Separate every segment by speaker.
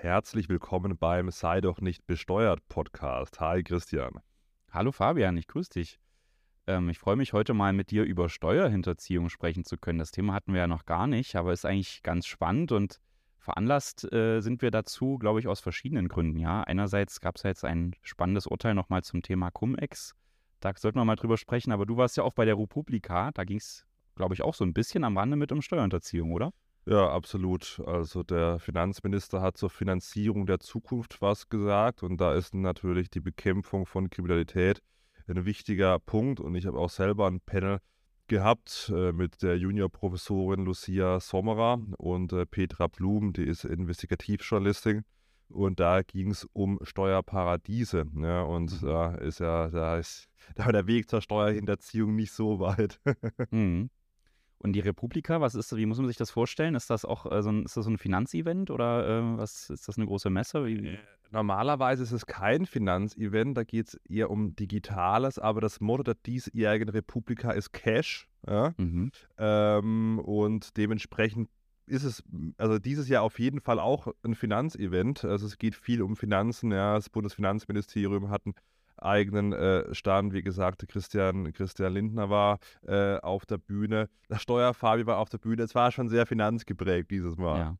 Speaker 1: Herzlich willkommen beim Sei doch nicht besteuert Podcast. Hi Christian.
Speaker 2: Hallo Fabian, ich grüße dich. Ähm, ich freue mich heute mal mit dir über Steuerhinterziehung sprechen zu können. Das Thema hatten wir ja noch gar nicht, aber ist eigentlich ganz spannend und veranlasst äh, sind wir dazu, glaube ich, aus verschiedenen Gründen. Ja, einerseits gab es ja jetzt ein spannendes Urteil nochmal zum Thema Cum-Ex. Da sollten wir mal drüber sprechen. Aber du warst ja auch bei der Republika. Da ging es, glaube ich, auch so ein bisschen am Rande mit um Steuerhinterziehung, oder?
Speaker 1: Ja, absolut. Also der Finanzminister hat zur Finanzierung der Zukunft was gesagt und da ist natürlich die Bekämpfung von Kriminalität ein wichtiger Punkt und ich habe auch selber ein Panel gehabt äh, mit der Juniorprofessorin Lucia Sommerer und äh, Petra Blum, die ist Investigativjournalistin und da ging es um Steuerparadiese. Ja, und mhm. da ist ja, da ist da der Weg zur Steuerhinterziehung nicht so weit.
Speaker 2: mhm. Und die Republika, was ist, wie muss man sich das vorstellen? Ist das auch äh, so ein, ist das so ein Finanzevent oder äh, was ist das eine große Messe? Wie?
Speaker 1: Äh, normalerweise ist es kein Finanzevent, da geht es eher um Digitales, aber das Motto der diesjährigen Republika ist Cash. Ja? Mhm. Ähm, und dementsprechend ist es also dieses Jahr auf jeden Fall auch ein Finanzevent. Also es geht viel um Finanzen. Ja, das Bundesfinanzministerium hat ein eigenen äh, Stand. Wie gesagt, Christian, Christian Lindner war äh, auf der Bühne. Der Steuerfabi war auf der Bühne. Es war schon sehr finanzgeprägt dieses Mal. Ja.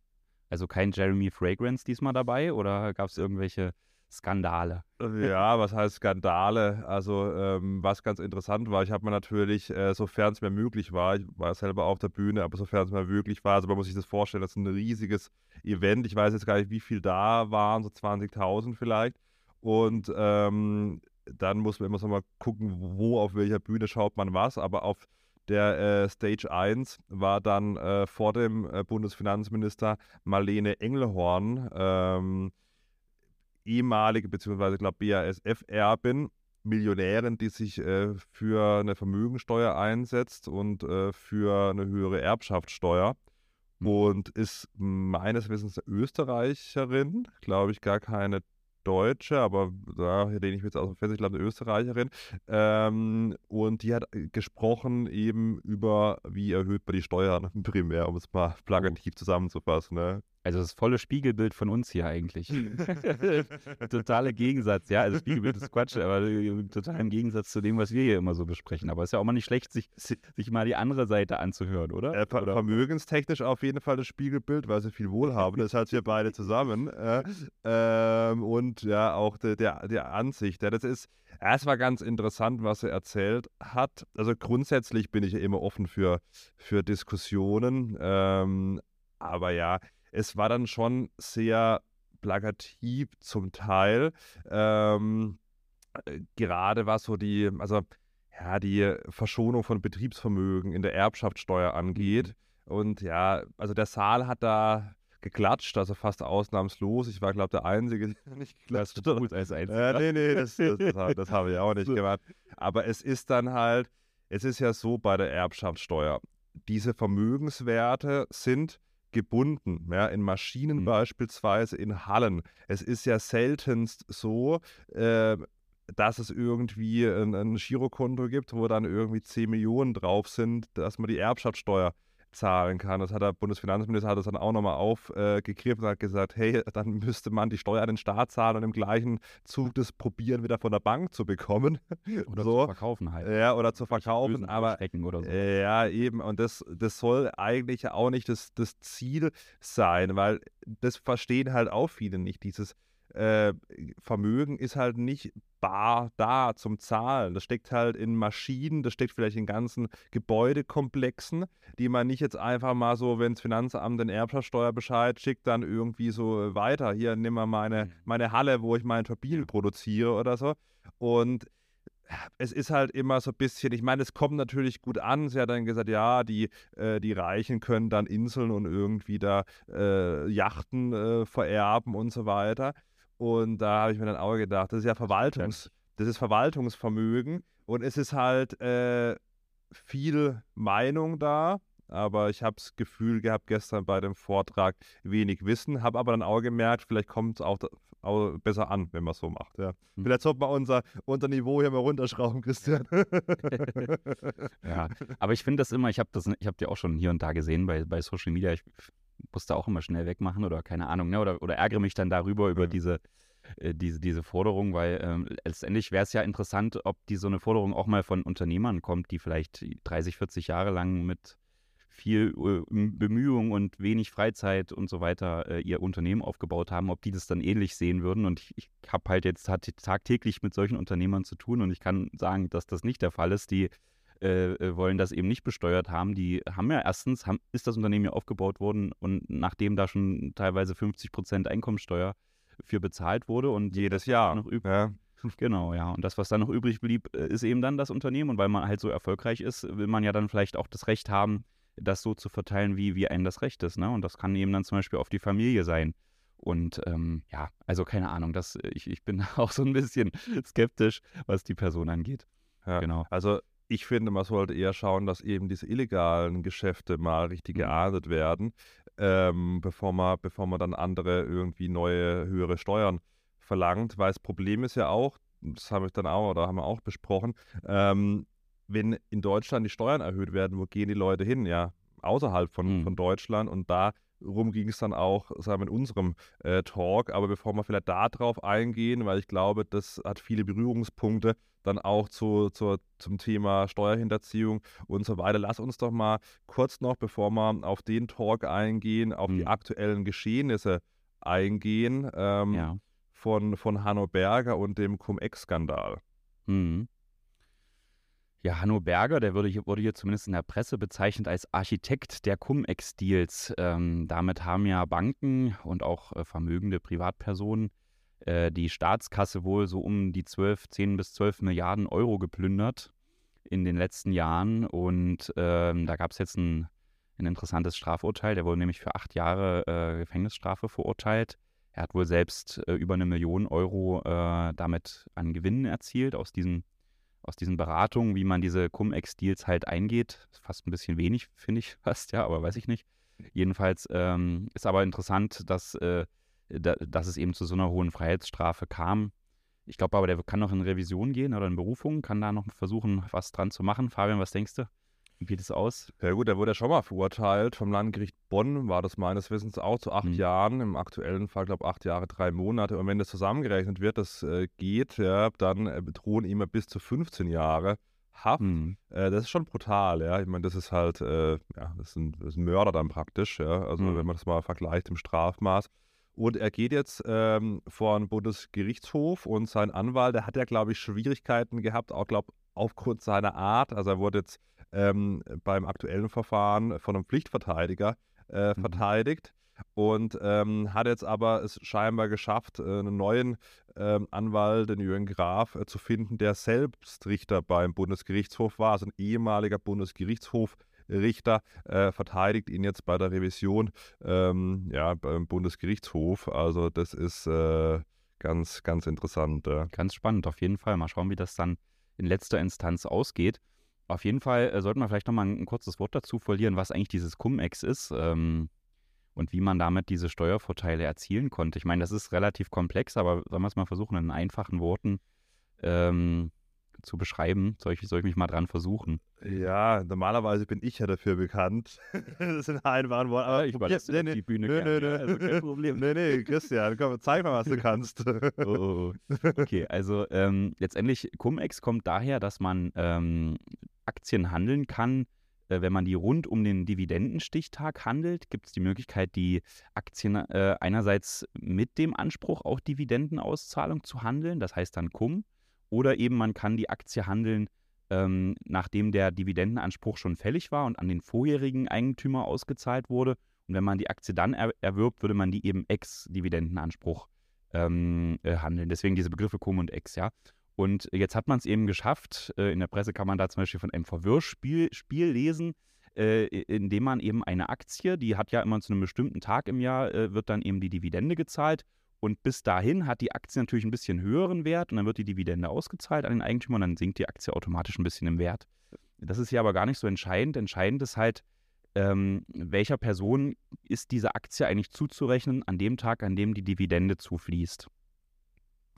Speaker 2: Also kein Jeremy Fragrance diesmal dabei oder gab es irgendwelche Skandale?
Speaker 1: Ja, was heißt Skandale? Also ähm, was ganz interessant war, ich habe mir natürlich, äh, sofern es mir möglich war, ich war selber auf der Bühne, aber sofern es mir möglich war, also man muss sich das vorstellen, das ist ein riesiges Event. Ich weiß jetzt gar nicht, wie viel da waren, so 20.000 vielleicht. Und ähm, dann muss man immer so mal gucken, wo auf welcher Bühne schaut man was. Aber auf der äh, Stage 1 war dann äh, vor dem äh, Bundesfinanzminister Marlene Engelhorn, ähm, ehemalige bzw. glaube BASF-Erbin, Millionärin, die sich äh, für eine Vermögensteuer einsetzt und äh, für eine höhere Erbschaftssteuer hm. und ist meines Wissens Österreicherin, glaube ich, gar keine Deutsche, aber da lehne ich jetzt aus dem Fest, ich glaube, eine Österreicherin. Ähm, und die hat äh, gesprochen eben über, wie erhöht man die Steuern primär, um es mal plakativ zusammenzufassen. Ne?
Speaker 2: Also das volle Spiegelbild von uns hier eigentlich. Totale Gegensatz, ja. Also Spiegelbild ist Quatsch, aber äh, total im Gegensatz zu dem, was wir hier immer so besprechen. Aber es ist ja auch mal nicht schlecht, sich, sich mal die andere Seite anzuhören, oder?
Speaker 1: Äh, ver
Speaker 2: oder?
Speaker 1: Vermögenstechnisch auf jeden Fall das Spiegelbild, weil sie viel wohlhaben. Das hat wir beide zusammen. Äh, ähm, und ja, auch der, der, der Ansicht. Ja, das ist, es war ganz interessant, was er erzählt hat. Also grundsätzlich bin ich ja immer offen für, für Diskussionen. Ähm, aber ja, es war dann schon sehr plakativ zum Teil. Ähm, äh, gerade was so die, also ja, die Verschonung von Betriebsvermögen in der Erbschaftssteuer angeht. Mhm. Und ja, also der Saal hat da geklatscht, also fast ausnahmslos. Ich war, glaube ich, der Einzige, der nicht geklatscht hat. Gut als Einziger. Ja, nee, nee, das, das, das, das habe ich auch nicht gemacht. Aber es ist dann halt, es ist ja so bei der Erbschaftssteuer, diese Vermögenswerte sind gebunden, ja, in Maschinen mhm. beispielsweise, in Hallen. Es ist ja seltenst so, äh, dass es irgendwie ein, ein Girokonto gibt, wo dann irgendwie 10 Millionen drauf sind, dass man die Erbschaftssteuer zahlen kann. Das hat der Bundesfinanzminister hat das dann auch nochmal aufgegriffen und hat gesagt, hey, dann müsste man die Steuer an den Staat zahlen und im gleichen Zug das probieren, wieder von der Bank zu bekommen.
Speaker 2: Oder so. zu verkaufen halt.
Speaker 1: Ja, oder zu verkaufen. Aber
Speaker 2: oder so.
Speaker 1: ja, eben. Und das, das soll eigentlich auch nicht das, das Ziel sein, weil das verstehen halt auch viele nicht. Dieses äh, Vermögen ist halt nicht bar da zum Zahlen. Das steckt halt in Maschinen, das steckt vielleicht in ganzen Gebäudekomplexen, die man nicht jetzt einfach mal so, wenn das Finanzamt den Erbschaftssteuerbescheid schickt, dann irgendwie so weiter. Hier, nimm mal meine, mhm. meine Halle, wo ich mein Turbinen produziere oder so. Und es ist halt immer so ein bisschen, ich meine, es kommt natürlich gut an. Sie hat dann gesagt, ja, die, äh, die Reichen können dann Inseln und irgendwie da äh, Yachten äh, vererben und so weiter. Und da habe ich mir dann auch gedacht, das ist ja Verwaltungs, das ist Verwaltungsvermögen und es ist halt äh, viel Meinung da, aber ich habe das Gefühl gehabt gestern bei dem Vortrag wenig Wissen, habe aber dann auch gemerkt, vielleicht kommt es auch, auch, besser an, wenn man es so macht. Ja. Hm. Vielleicht sollte man unser, unser Niveau hier mal runterschrauben, Christian.
Speaker 2: ja, aber ich finde das immer, ich habe das, dir auch schon hier und da gesehen bei, bei Social Media. Ich muss da auch immer schnell wegmachen oder keine Ahnung, ne? oder, oder ärgere mich dann darüber, über
Speaker 1: Mhm.
Speaker 2: diese, äh, diese, diese Forderung, weil ähm, letztendlich wäre es ja interessant, ob die so eine Forderung auch mal von Unternehmern kommt, die vielleicht 30, 40 Jahre lang mit viel äh, Bemühung und wenig Freizeit und so weiter äh, ihr Unternehmen aufgebaut haben, ob die das dann ähnlich sehen würden. Und ich, ich habe halt jetzt hat- tagtäglich mit solchen Unternehmern zu tun und ich kann sagen, dass das nicht der Fall ist. Die äh, äh, wollen das eben nicht besteuert haben. Die haben ja erstens, haben, ist das Unternehmen ja aufgebaut worden und nachdem da schon teilweise 50 Prozent Einkommensteuer für bezahlt wurde und
Speaker 1: Jedes Jahr.
Speaker 2: noch übrig.
Speaker 1: Ja.
Speaker 2: Genau, ja. Und das, was dann noch übrig blieb, äh, ist eben dann das Unternehmen. Und weil man halt so erfolgreich ist, will man ja dann vielleicht auch das Recht haben, das so zu verteilen, wie, wie einem das Recht ist. Ne? Und das kann eben dann zum Beispiel auf die Familie sein. Und ähm, ja, also keine Ahnung, das, ich, ich bin auch so ein bisschen skeptisch, was die Person angeht.
Speaker 1: Ja.
Speaker 2: Genau.
Speaker 1: Also ich finde, man sollte eher schauen, dass eben diese illegalen Geschäfte mal richtig
Speaker 2: Mhm.
Speaker 1: geahndet werden, ähm, bevor, man, bevor man dann andere irgendwie neue, höhere Steuern verlangt. Weil das Problem ist ja auch, das habe ich dann auch oder haben wir auch besprochen, ähm, wenn in Deutschland die Steuern erhöht werden, wo gehen die Leute hin? Ja, außerhalb von,
Speaker 2: Mhm.
Speaker 1: von Deutschland und darum ging es dann auch, sagen wir, in unserem äh, Talk. Aber bevor wir vielleicht da drauf eingehen, weil ich glaube, das hat viele Berührungspunkte dann auch zu, zur, zum Thema Steuerhinterziehung und so weiter. Lass uns doch mal kurz noch, bevor wir auf den Talk eingehen, auf die
Speaker 2: Mhm.
Speaker 1: aktuellen Geschehnisse eingehen ähm,
Speaker 2: Ja.
Speaker 1: von, von Hanno Berger und dem Cum-Ex-Skandal.
Speaker 2: Mhm. Ja, Hanno Berger, der wurde hier, wurde hier zumindest in der Presse bezeichnet als Architekt der Cum-Ex-Deals. Ähm, damit haben ja Banken und auch äh, vermögende Privatpersonen äh, die Staatskasse wohl so um die 12, 10 bis 12 Milliarden Euro geplündert in den letzten Jahren. Und ähm, da gab es jetzt ein, ein interessantes Strafurteil. Der wurde nämlich für acht Jahre äh, Gefängnisstrafe verurteilt. Er hat wohl selbst äh, über eine Million Euro äh, damit an Gewinnen erzielt aus diesen aus diesen Beratungen, wie man diese Cum-Ex-Deals halt eingeht. Fast ein bisschen wenig, finde ich fast, ja, aber weiß ich nicht. Jedenfalls ähm, ist aber interessant, dass, äh, da, dass es eben zu so einer hohen Freiheitsstrafe kam. Ich glaube aber, der kann noch in Revision gehen oder in Berufung, kann da noch versuchen, was dran zu machen. Fabian, was denkst du? Wie geht es aus?
Speaker 1: Ja gut, der wurde ja schon mal verurteilt. Vom Landgericht Bonn war das meines Wissens auch zu acht
Speaker 2: Mhm.
Speaker 1: Jahren. Im aktuellen Fall, glaube ich, acht Jahre, drei Monate. Und wenn das zusammengerechnet wird, das äh, geht, ja, dann äh, drohen ihm bis zu 15 Jahre Haft.
Speaker 2: Hm.
Speaker 1: Äh, das ist schon brutal, ja. Ich meine, das ist halt, äh, ja, das ist, ein, das ist ein Mörder dann praktisch, ja. Also
Speaker 2: Mhm.
Speaker 1: wenn man das mal vergleicht im Strafmaß. Und er geht jetzt ähm, vor den Bundesgerichtshof und sein Anwalt, der hat ja, glaube ich, Schwierigkeiten gehabt, auch, glaube aufgrund seiner Art. Also er wurde jetzt ähm, beim aktuellen Verfahren von einem Pflichtverteidiger äh,
Speaker 2: Mhm.
Speaker 1: verteidigt und ähm, hat jetzt aber es scheinbar geschafft, äh, einen neuen ähm, Anwalt, den Jürgen Graf, äh, zu finden, der selbst Richter beim Bundesgerichtshof war, also ein ehemaliger Bundesgerichtshofrichter, äh, verteidigt ihn jetzt bei der Revision ähm, ja, beim Bundesgerichtshof. Also das ist äh, ganz, ganz interessant. Ja.
Speaker 2: Ganz spannend, auf jeden Fall. Mal schauen, wie das dann in letzter Instanz ausgeht. Auf jeden Fall äh, sollten wir vielleicht nochmal ein, ein kurzes Wort dazu verlieren, was eigentlich dieses Cum-Ex ist ähm, und wie man damit diese Steuervorteile erzielen konnte. Ich meine, das ist relativ komplex, aber sollen wir es mal versuchen, in einfachen Worten ähm, zu beschreiben? Soll ich, soll ich mich mal dran versuchen?
Speaker 1: Ja, normalerweise bin ich ja dafür bekannt. das sind einfachen Worte. Aber
Speaker 2: ich
Speaker 1: probier-
Speaker 2: überlasse dir die Bühne
Speaker 1: Nö,
Speaker 2: gerne, ja,
Speaker 1: nö.
Speaker 2: also kein Problem.
Speaker 1: Nee, nee, Christian, komm, zeig mal, was du kannst.
Speaker 2: Oh, oh, oh. Okay, also ähm, letztendlich Cum-Ex kommt daher, dass man ähm, Aktien handeln kann. Äh, wenn man die rund um den Dividendenstichtag handelt, gibt es die Möglichkeit, die Aktien äh, einerseits mit dem Anspruch, auch Dividendenauszahlung zu handeln, das heißt dann Cum, oder eben man kann die Aktie handeln, ähm, nachdem der Dividendenanspruch schon fällig war und an den vorherigen Eigentümer ausgezahlt wurde. Und wenn man die Aktie dann er erwirbt, würde man die eben ex-Dividendenanspruch ähm, äh, handeln. Deswegen diese Begriffe Cum und Ex, ja. Und jetzt hat man es eben geschafft, äh, in der Presse kann man da zum Beispiel von einem Verwirrspiel Spiel lesen, äh, in dem man eben eine Aktie, die hat ja immer zu einem bestimmten Tag im Jahr, äh, wird dann eben die Dividende gezahlt. Und bis dahin hat die Aktie natürlich ein bisschen höheren Wert und dann wird die Dividende ausgezahlt an den Eigentümer und dann sinkt die Aktie automatisch ein bisschen im Wert. Das ist hier aber gar nicht so entscheidend. Entscheidend ist halt, ähm, welcher Person ist diese Aktie eigentlich zuzurechnen an dem Tag, an dem die Dividende zufließt.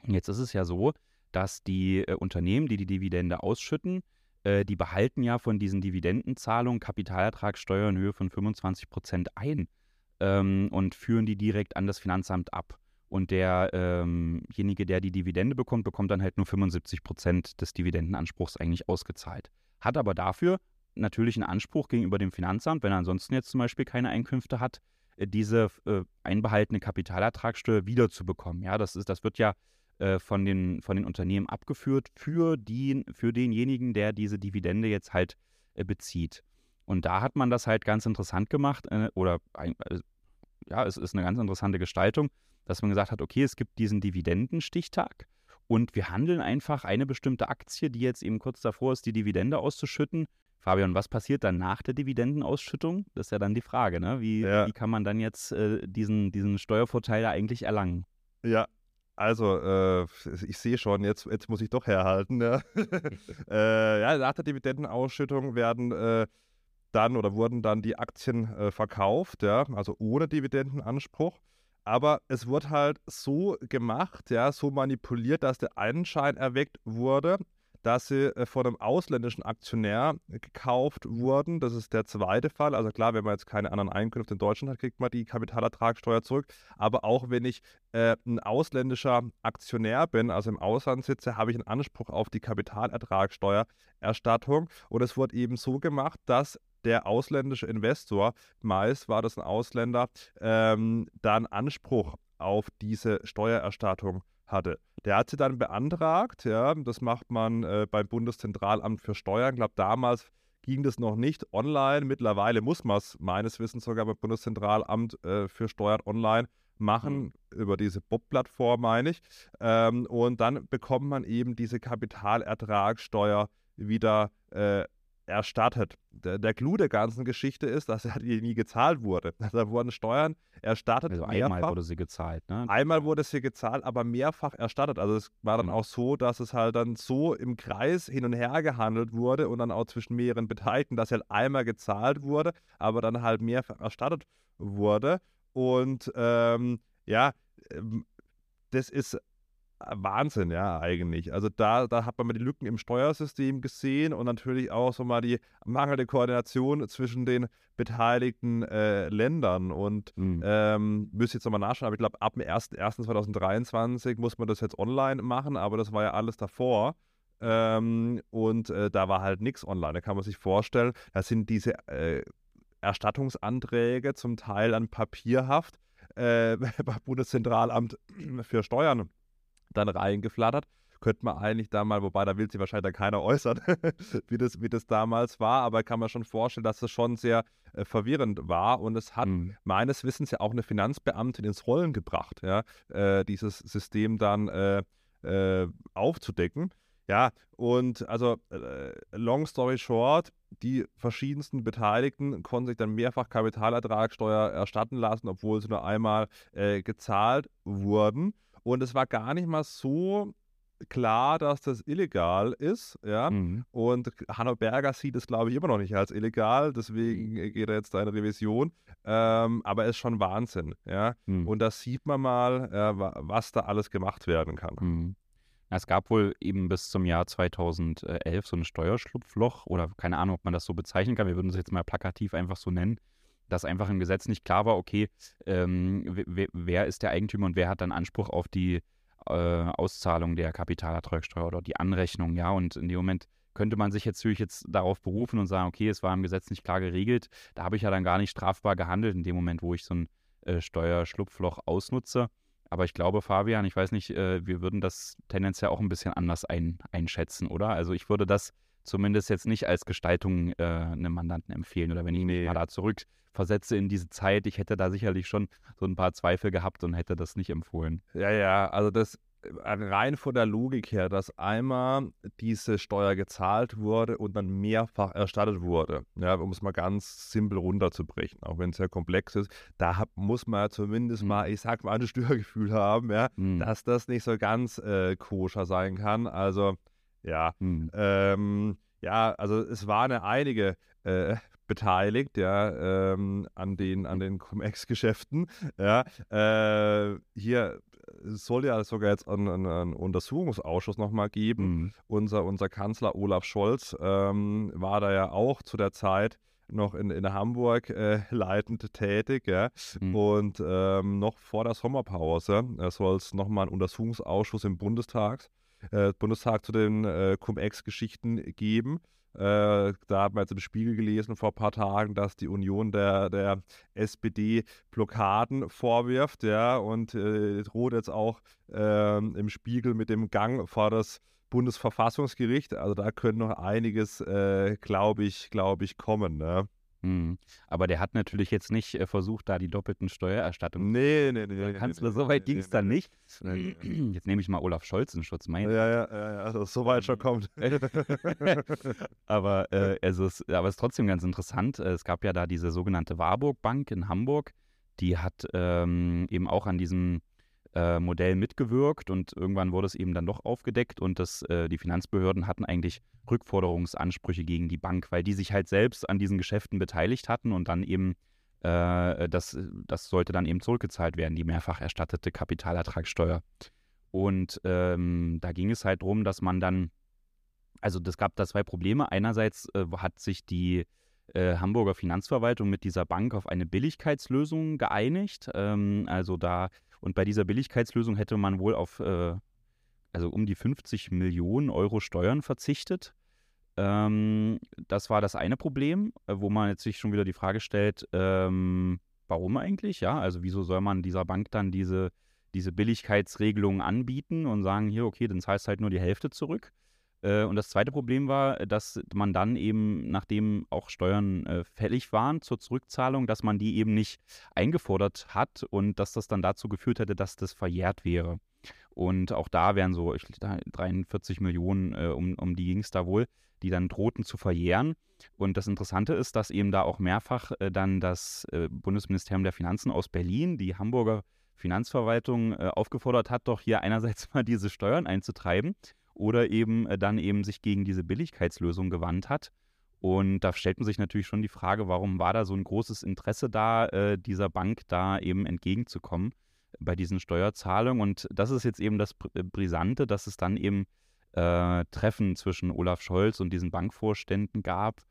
Speaker 2: Und jetzt ist es ja so, dass die äh, Unternehmen, die die Dividende ausschütten, äh, die behalten ja von diesen Dividendenzahlungen Kapitalertragssteuer in Höhe von 25 Prozent ein. ähm, und führen die direkt an das Finanzamt ab. Und derjenige, ähm der die Dividende bekommt, bekommt dann halt nur 75 Prozent des Dividendenanspruchs eigentlich ausgezahlt. Hat aber dafür natürlich einen Anspruch gegenüber dem Finanzamt, wenn er ansonsten jetzt zum Beispiel keine Einkünfte hat, äh, diese äh, einbehaltene Kapitalertragssteuer wiederzubekommen. Ja, das, ist, das wird ja äh, von, den, von den Unternehmen abgeführt für, die, für denjenigen, der diese Dividende jetzt halt äh, bezieht. Und da hat man das halt ganz interessant gemacht, äh, oder äh, ja, es ist eine ganz interessante Gestaltung dass man gesagt hat, okay, es gibt diesen Dividendenstichtag und wir handeln einfach eine bestimmte Aktie, die jetzt eben kurz davor ist, die Dividende auszuschütten. Fabian, was passiert dann nach der Dividendenausschüttung? Das ist ja dann die Frage, ne? Wie, ja. wie kann man dann jetzt äh, diesen, diesen Steuervorteil eigentlich erlangen?
Speaker 1: Ja, also, äh, ich sehe schon, jetzt, jetzt muss ich doch herhalten. Ja, äh, ja nach der Dividendenausschüttung werden äh, dann oder wurden dann die Aktien äh, verkauft, ja, also ohne Dividendenanspruch. Aber es wurde halt so gemacht, ja, so manipuliert, dass der Anschein erweckt wurde, dass sie äh, von einem ausländischen Aktionär gekauft wurden. Das ist der zweite Fall. Also klar, wenn man jetzt keine anderen Einkünfte in Deutschland hat, kriegt man die Kapitalertragssteuer zurück. Aber auch wenn ich äh, ein ausländischer Aktionär bin, also im Ausland sitze, habe ich einen Anspruch auf die Kapitalertragssteuererstattung. Und es wurde eben so gemacht, dass der ausländische Investor, meist war das ein Ausländer, ähm, dann Anspruch auf diese Steuererstattung hatte. Der hat sie dann beantragt, ja, das macht man äh, beim Bundeszentralamt für Steuern. Ich glaube, damals ging das noch nicht online. Mittlerweile muss man es meines Wissens sogar beim Bundeszentralamt äh, für Steuern online machen, mhm. über diese Bob-Plattform meine ich. Ähm, und dann bekommt man eben diese Kapitalertragssteuer wieder äh, erstattet. Der, der Clou der ganzen Geschichte ist, dass er nie gezahlt wurde. Da wurden Steuern erstattet.
Speaker 2: Also mehrfach. einmal wurde sie gezahlt, ne?
Speaker 1: Einmal wurde sie gezahlt, aber mehrfach erstattet. Also es war dann mhm. auch so, dass es halt dann so im Kreis hin und her gehandelt wurde und dann auch zwischen mehreren Beteiligten, dass halt einmal gezahlt wurde, aber dann halt mehrfach erstattet wurde. Und ähm, ja, ähm, das ist Wahnsinn, ja, eigentlich. Also da, da hat man mal die Lücken im Steuersystem gesehen und natürlich auch so mal die mangelnde Koordination zwischen den beteiligten äh, Ländern. Und mhm. ähm, müsste jetzt nochmal nachschauen, aber ich glaube, ab dem 1.1.2023 muss man das jetzt online machen, aber das war ja alles davor. Ähm, und äh, da war halt nichts online. Da kann man sich vorstellen, da sind diese äh, Erstattungsanträge zum Teil an Papierhaft äh, beim Bundeszentralamt für Steuern dann reingeflattert. Könnte man eigentlich da mal, wobei da will sich wahrscheinlich dann keiner äußern, wie, das, wie das damals war, aber kann man schon vorstellen, dass es schon sehr äh, verwirrend war und es hat mhm. meines Wissens ja auch eine Finanzbeamtin ins Rollen gebracht, ja, äh, dieses System dann äh, äh aufzudecken. Ja, und also äh, long story short, die verschiedensten Beteiligten konnten sich dann mehrfach Kapitalertragssteuer erstatten lassen, obwohl sie nur einmal äh, gezahlt wurden. Und es war gar nicht mal so klar, dass das illegal ist, ja. Mhm. Und Hanno Berger sieht es, glaube ich, immer noch nicht als illegal, deswegen mhm. geht er jetzt da in Revision. Ähm, aber es ist schon Wahnsinn, ja. Mhm. Und da sieht man mal, äh, was da alles gemacht werden kann.
Speaker 2: Mhm. Es gab wohl eben bis zum Jahr 2011 so ein Steuerschlupfloch oder keine Ahnung, ob man das so bezeichnen kann. Wir würden es jetzt mal plakativ einfach so nennen dass einfach im Gesetz nicht klar war, okay, ähm, wer, ist der Eigentümer und wer hat dann Anspruch auf die äh, Auszahlung der Kapitalertragssteuer oder die Anrechnung, ja. Und in dem Moment könnte man sich jetzt natürlich jetzt darauf berufen und sagen, okay, es war im Gesetz nicht klar geregelt. Da habe ich ja dann gar nicht strafbar gehandelt in dem Moment, wo ich so ein äh, Steuerschlupfloch ausnutze. Aber ich glaube, Fabian, ich weiß nicht, äh, wir würden das tendenziell auch ein bisschen anders ein, einschätzen, oder? Also ich würde das zumindest jetzt nicht als Gestaltung äh, einem Mandanten empfehlen. Oder wenn ich nee. mich mal da zurückversetze in diese Zeit, ich hätte da sicherlich schon so ein paar Zweifel gehabt und hätte das nicht empfohlen.
Speaker 1: Ja, ja, also das äh, rein von der Logik her, dass einmal diese Steuer gezahlt wurde und dann mehrfach erstattet wurde, ja, um es mal ganz simpel runterzubrechen, auch wenn es sehr komplex ist, da muss man zumindest mhm. mal, ich sag mal, ein Störgefühl haben, ja, mhm. dass das nicht so ganz äh, koscher sein kann. Also ja, mhm. ähm, ja, also es waren ja einige äh, beteiligt, ja, ähm, an den, an den Cum-Ex-Geschäften. Ja, äh, hier soll ja sogar jetzt einen, einen Untersuchungsausschuss nochmal geben. Mhm. Unser, unser Kanzler Olaf Scholz ähm, war da ja auch zu der Zeit noch in, in Hamburg äh, leitend tätig. Ja? Mhm. Und ähm, noch vor der Sommerpause äh, soll es nochmal einen Untersuchungsausschuss im Bundestag, äh, Bundestag zu den äh, Cum-Ex-Geschichten geben. Äh, da hat man jetzt im Spiegel gelesen vor ein paar Tagen, dass die Union der, der SPD Blockaden vorwirft, ja, und äh, droht jetzt auch äh, im Spiegel mit dem Gang vor das Bundesverfassungsgericht. Also da könnte noch einiges, äh, glaube ich, glaube ich, kommen. Ne?
Speaker 2: Mhm. Aber der hat natürlich jetzt nicht äh, versucht, da die doppelten Steuererstattungen.
Speaker 1: Nee, nee, nee.
Speaker 2: Der
Speaker 1: nee,
Speaker 2: Kanzler,
Speaker 1: nee,
Speaker 2: so weit
Speaker 1: nee,
Speaker 2: ging es
Speaker 1: nee,
Speaker 2: dann
Speaker 1: nee.
Speaker 2: nicht. Jetzt nehme ich mal Olaf Scholz in Schutz. Mein
Speaker 1: Ja, ja, ja, ja, also so weit schon kommt.
Speaker 2: aber, äh, also es, aber es ist trotzdem ganz interessant. Äh, Es gab ja da diese sogenannte Warburg Bank in Hamburg. Die hat ähm, eben auch an diesem äh, Modell mitgewirkt und irgendwann wurde es eben dann doch aufgedeckt und das, äh, die Finanzbehörden hatten eigentlich Rückforderungsansprüche gegen die Bank, weil die sich halt selbst an diesen Geschäften beteiligt hatten und dann eben äh, das, das sollte dann eben zurückgezahlt werden, die mehrfach erstattete Kapitalertragssteuer. Und ähm, da ging es halt darum, dass man dann, also das gab da zwei Probleme. Einerseits äh, hat sich die äh, Hamburger Finanzverwaltung mit dieser Bank auf eine Billigkeitslösung geeinigt. Ähm, also da, und bei dieser Billigkeitslösung hätte man wohl auf, äh, also um die 50 Millionen Euro Steuern verzichtet. Ähm, das war das eine Problem, äh, wo man jetzt sich schon wieder die Frage stellt, ähm, warum eigentlich? Ja, also wieso soll man dieser Bank dann diese, diese Billigkeitsregelungen anbieten und sagen, hier, okay, dann zahlst halt nur die Hälfte zurück. Äh, und das zweite Problem war, dass man dann eben, nachdem auch Steuern äh, fällig waren zur Zurückzahlung, dass man die eben nicht eingefordert hat und dass das dann dazu geführt hätte, dass das verjährt wäre. Und auch da wären so ich, 43 Millionen, äh, um, um die ging es da wohl, die dann drohten zu verjähren. Und das Interessante ist, dass eben da auch mehrfach äh, dann das äh, Bundesministerium der Finanzen aus Berlin, die Hamburger Finanzverwaltung, äh, aufgefordert hat, doch hier einerseits mal diese Steuern einzutreiben oder eben äh, dann eben sich gegen diese Billigkeitslösung gewandt hat. Und da stellt man sich natürlich schon die Frage, warum war da so ein großes Interesse da, äh, dieser Bank da eben entgegenzukommen bei diesen Steuerzahlungen. Und das ist jetzt eben das Br- Brisante, dass es dann eben äh, Treffen zwischen Olaf Scholz und diesen Bankvorständen gab.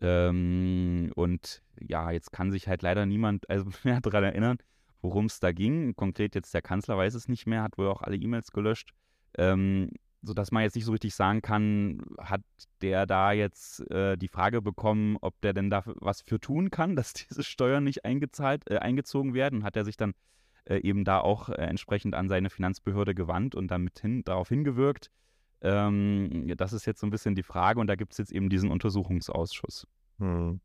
Speaker 2: Ähm, und ja, jetzt kann sich halt leider niemand also mehr daran erinnern, worum es da ging. Konkret jetzt der Kanzler weiß es nicht mehr, hat wohl auch alle E-Mails gelöscht. Ähm, sodass man jetzt nicht so richtig sagen kann, hat der da jetzt äh, die Frage bekommen, ob der denn da was für tun kann, dass diese Steuern nicht eingezahlt, äh, eingezogen werden? Hat er sich dann äh, eben da auch äh, entsprechend an seine Finanzbehörde gewandt und damit hin, darauf hingewirkt? Ähm, das ist jetzt so ein bisschen die Frage und da gibt es jetzt eben diesen Untersuchungsausschuss.
Speaker 1: Hm.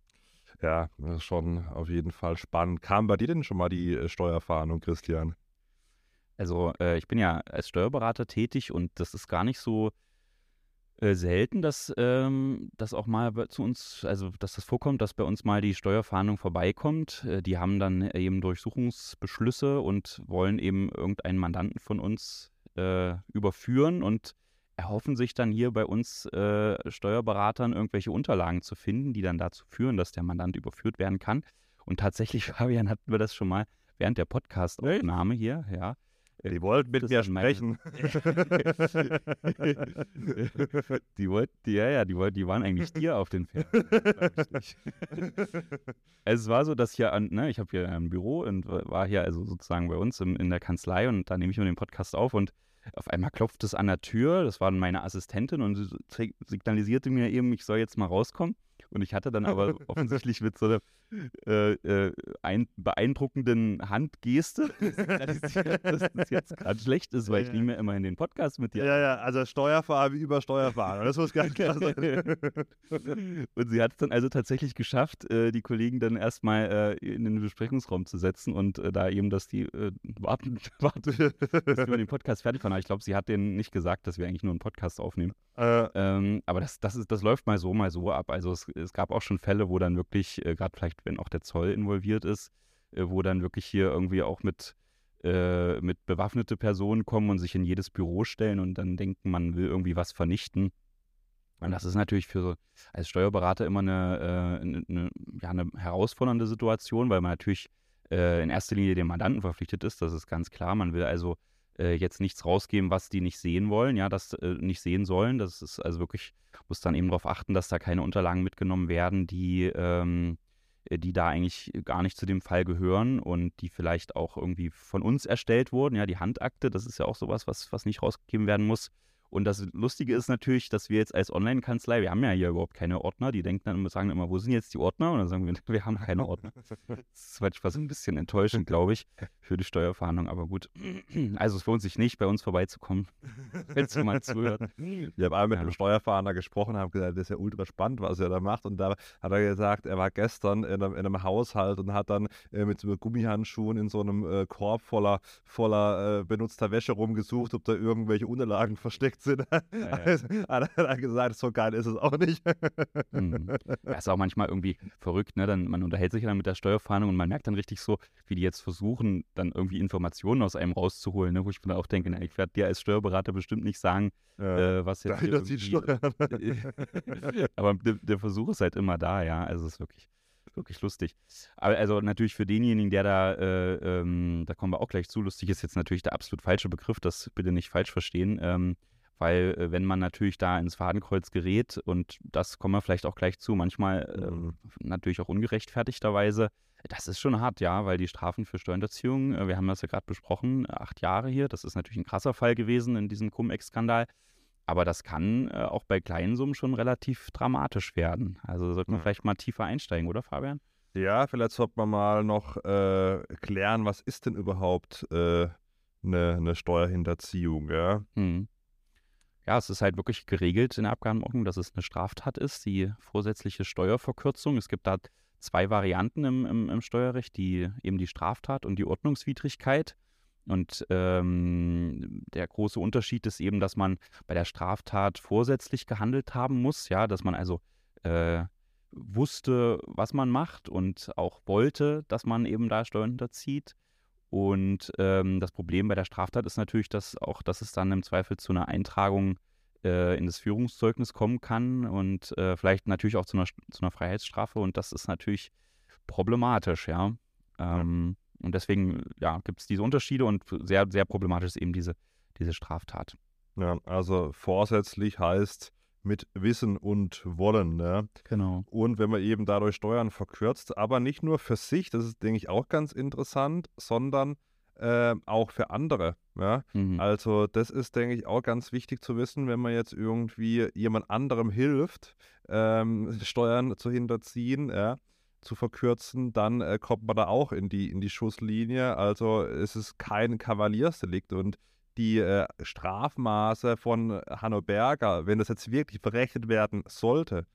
Speaker 1: Ja, das ist schon auf jeden Fall spannend. Kam bei dir denn schon mal die äh, Steuerfahndung, Christian?
Speaker 2: Also äh, ich bin ja als Steuerberater tätig und das ist gar nicht so äh, selten, dass ähm, das auch mal zu uns, also dass das vorkommt, dass bei uns mal die Steuerfahndung vorbeikommt. Äh, die haben dann eben Durchsuchungsbeschlüsse und wollen eben irgendeinen Mandanten von uns äh, überführen und erhoffen sich dann hier bei uns äh, Steuerberatern irgendwelche Unterlagen zu finden, die dann dazu führen, dass der Mandant überführt werden kann. Und tatsächlich, Fabian, hatten wir das schon mal während der Podcast-Aufnahme hier, ja.
Speaker 1: Die wollten mit
Speaker 2: das
Speaker 1: mir sprechen.
Speaker 2: die wollten, die, ja, ja, die, wollten, die waren eigentlich dir auf den Pferden. nicht. es war so, dass hier an, ne, ich habe hier ein Büro und war hier also sozusagen bei uns im, in der Kanzlei und da nehme ich mir den Podcast auf und auf einmal klopft es an der Tür, das war meine Assistentin und sie signalisierte mir eben, ich soll jetzt mal rauskommen. Und ich hatte dann aber offensichtlich mit so einer äh, äh, ein, beeindruckenden Handgeste dass es jetzt gerade schlecht ist, weil ich
Speaker 1: Ja.
Speaker 2: nehme ja immerhin den Podcast mit dir
Speaker 1: ja, ja, also Steuerfahrer wie über Steuerfahrer. Das muss ganz klar sein.
Speaker 2: und sie hat es dann also tatsächlich geschafft, äh, die Kollegen dann erstmal äh, in den Besprechungsraum zu setzen und äh, da eben, dass die äh, warten, warten, bis wir den Podcast fertig waren. Ich glaube, sie hat denen nicht gesagt, dass wir eigentlich nur einen Podcast aufnehmen.
Speaker 1: äh,
Speaker 2: Ähm, aber das, das, ist, das läuft mal so, mal so ab. Also es, es gab auch schon Fälle, wo dann wirklich, gerade vielleicht, wenn auch der Zoll involviert ist, äh, wo dann wirklich hier irgendwie auch mit, äh, mit bewaffnete Personen kommen und sich in jedes Büro stellen und dann denken, man will irgendwie was vernichten. Und das ist natürlich für als Steuerberater immer eine, äh, eine, eine, ja, eine herausfordernde Situation, weil man natürlich äh, in erster Linie dem Mandanten verpflichtet ist. Das ist ganz klar. Man will also äh, jetzt nichts rausgeben, was die nicht sehen wollen, ja, das äh, nicht sehen sollen. Das ist also wirklich, muss dann eben darauf achten, dass da keine Unterlagen mitgenommen werden, die, ähm, äh, die da eigentlich gar nicht zu dem Fall gehören und die vielleicht auch irgendwie von uns erstellt wurden. Ja, die Handakte, das ist ja auch sowas, was, was nicht rausgegeben werden muss. Und das Lustige ist natürlich, dass wir jetzt als Online-Kanzlei, wir haben ja hier überhaupt keine Ordner, die denken dann immer, sagen immer, wo sind jetzt die Ordner? Und dann sagen wir, wir haben keine Ordner. Das ist manchmal so ein bisschen enttäuschend, glaube ich, für die Steuerverhandlung, aber gut. Also es lohnt sich nicht, bei uns vorbeizukommen, wenn es mal zuhört.
Speaker 1: Wir haben einmal mit einem Steuerfahnder gesprochen, haben gesagt, das ist ja ultra spannend, was er da macht. Und da hat er gesagt, er war gestern in einem, in einem Haushalt und hat dann äh, mit so Gummihandschuhen in so einem äh, Korb voller, voller äh, benutzter Wäsche rumgesucht, ob da irgendwelche Unterlagen versteckt sind. Ja, ja. Also, hat er gesagt, so geil ist es auch nicht.
Speaker 2: mhm. Ja, ist auch manchmal irgendwie verrückt, ne? Dann, man unterhält sich dann mit der Steuerfahndung und man merkt dann richtig so, wie die jetzt versuchen, dann irgendwie Informationen aus einem rauszuholen, ne? wo ich mir auch denke, na, ich werde dir als Steuerberater bestimmt nicht sagen, ja. äh, was jetzt hier irgendwie... Aber der, der Versuch ist halt immer da, ja. Also es ist wirklich wirklich lustig. Aber also natürlich für denjenigen, der da, äh, ähm, da kommen wir auch gleich zu, lustig ist jetzt natürlich der absolut falsche Begriff, das bitte nicht falsch verstehen. Ähm, weil äh, wenn man natürlich da ins Fadenkreuz gerät, und das kommen wir vielleicht auch gleich zu, manchmal äh, mhm. natürlich auch ungerechtfertigterweise, das ist schon hart, ja, weil die Strafen für Steuerhinterziehung, äh, wir haben das ja gerade besprochen, acht Jahre hier, das ist natürlich ein krasser Fall gewesen in diesem Cum-Ex-Skandal. Aber das kann äh, auch bei kleinen Summen schon relativ dramatisch werden. Also sollte man mhm. vielleicht mal tiefer einsteigen, oder Fabian?
Speaker 1: Ja, vielleicht sollte man mal noch äh, klären, was ist denn überhaupt eine, äh, eine Steuerhinterziehung, ja? Mhm
Speaker 2: ja, es ist halt wirklich geregelt in der Abgabenordnung, dass es eine Straftat ist, die vorsätzliche Steuerverkürzung. Es gibt da zwei Varianten im, im, im Steuerrecht, die eben die Straftat und die Ordnungswidrigkeit. Und ähm, der große Unterschied ist eben, dass man bei der Straftat vorsätzlich gehandelt haben muss, ja, dass man also äh, wusste, was man macht und auch wollte, dass man eben da Steuern hinterzieht. Und ähm, das Problem bei der Straftat ist natürlich, dass auch, dass es dann im Zweifel zu einer Eintragung äh, in das Führungszeugnis kommen kann und äh, vielleicht natürlich auch zu einer, zu einer Freiheitsstrafe. Und das ist natürlich problematisch, ja. Ähm, ja. Und deswegen ja, gibt es diese Unterschiede und sehr, sehr problematisch ist eben diese, diese Straftat.
Speaker 1: Ja, also vorsätzlich heißt, mit Wissen und Wollen. Ne?
Speaker 2: Genau.
Speaker 1: Und wenn man eben dadurch Steuern verkürzt, aber nicht nur für sich, das ist, denke ich, auch ganz interessant, sondern äh, auch für andere. Ja? Mhm. Also das ist, denke ich, auch ganz wichtig zu wissen, wenn man jetzt irgendwie jemand anderem hilft, ähm, Steuern zu hinterziehen, ja? zu verkürzen, dann äh, kommt man da auch in die, in die Schusslinie. Also es ist kein Kavaliersdelikt und die äh, Strafmaße von Hanno Berger, wenn das jetzt wirklich berechnet werden sollte,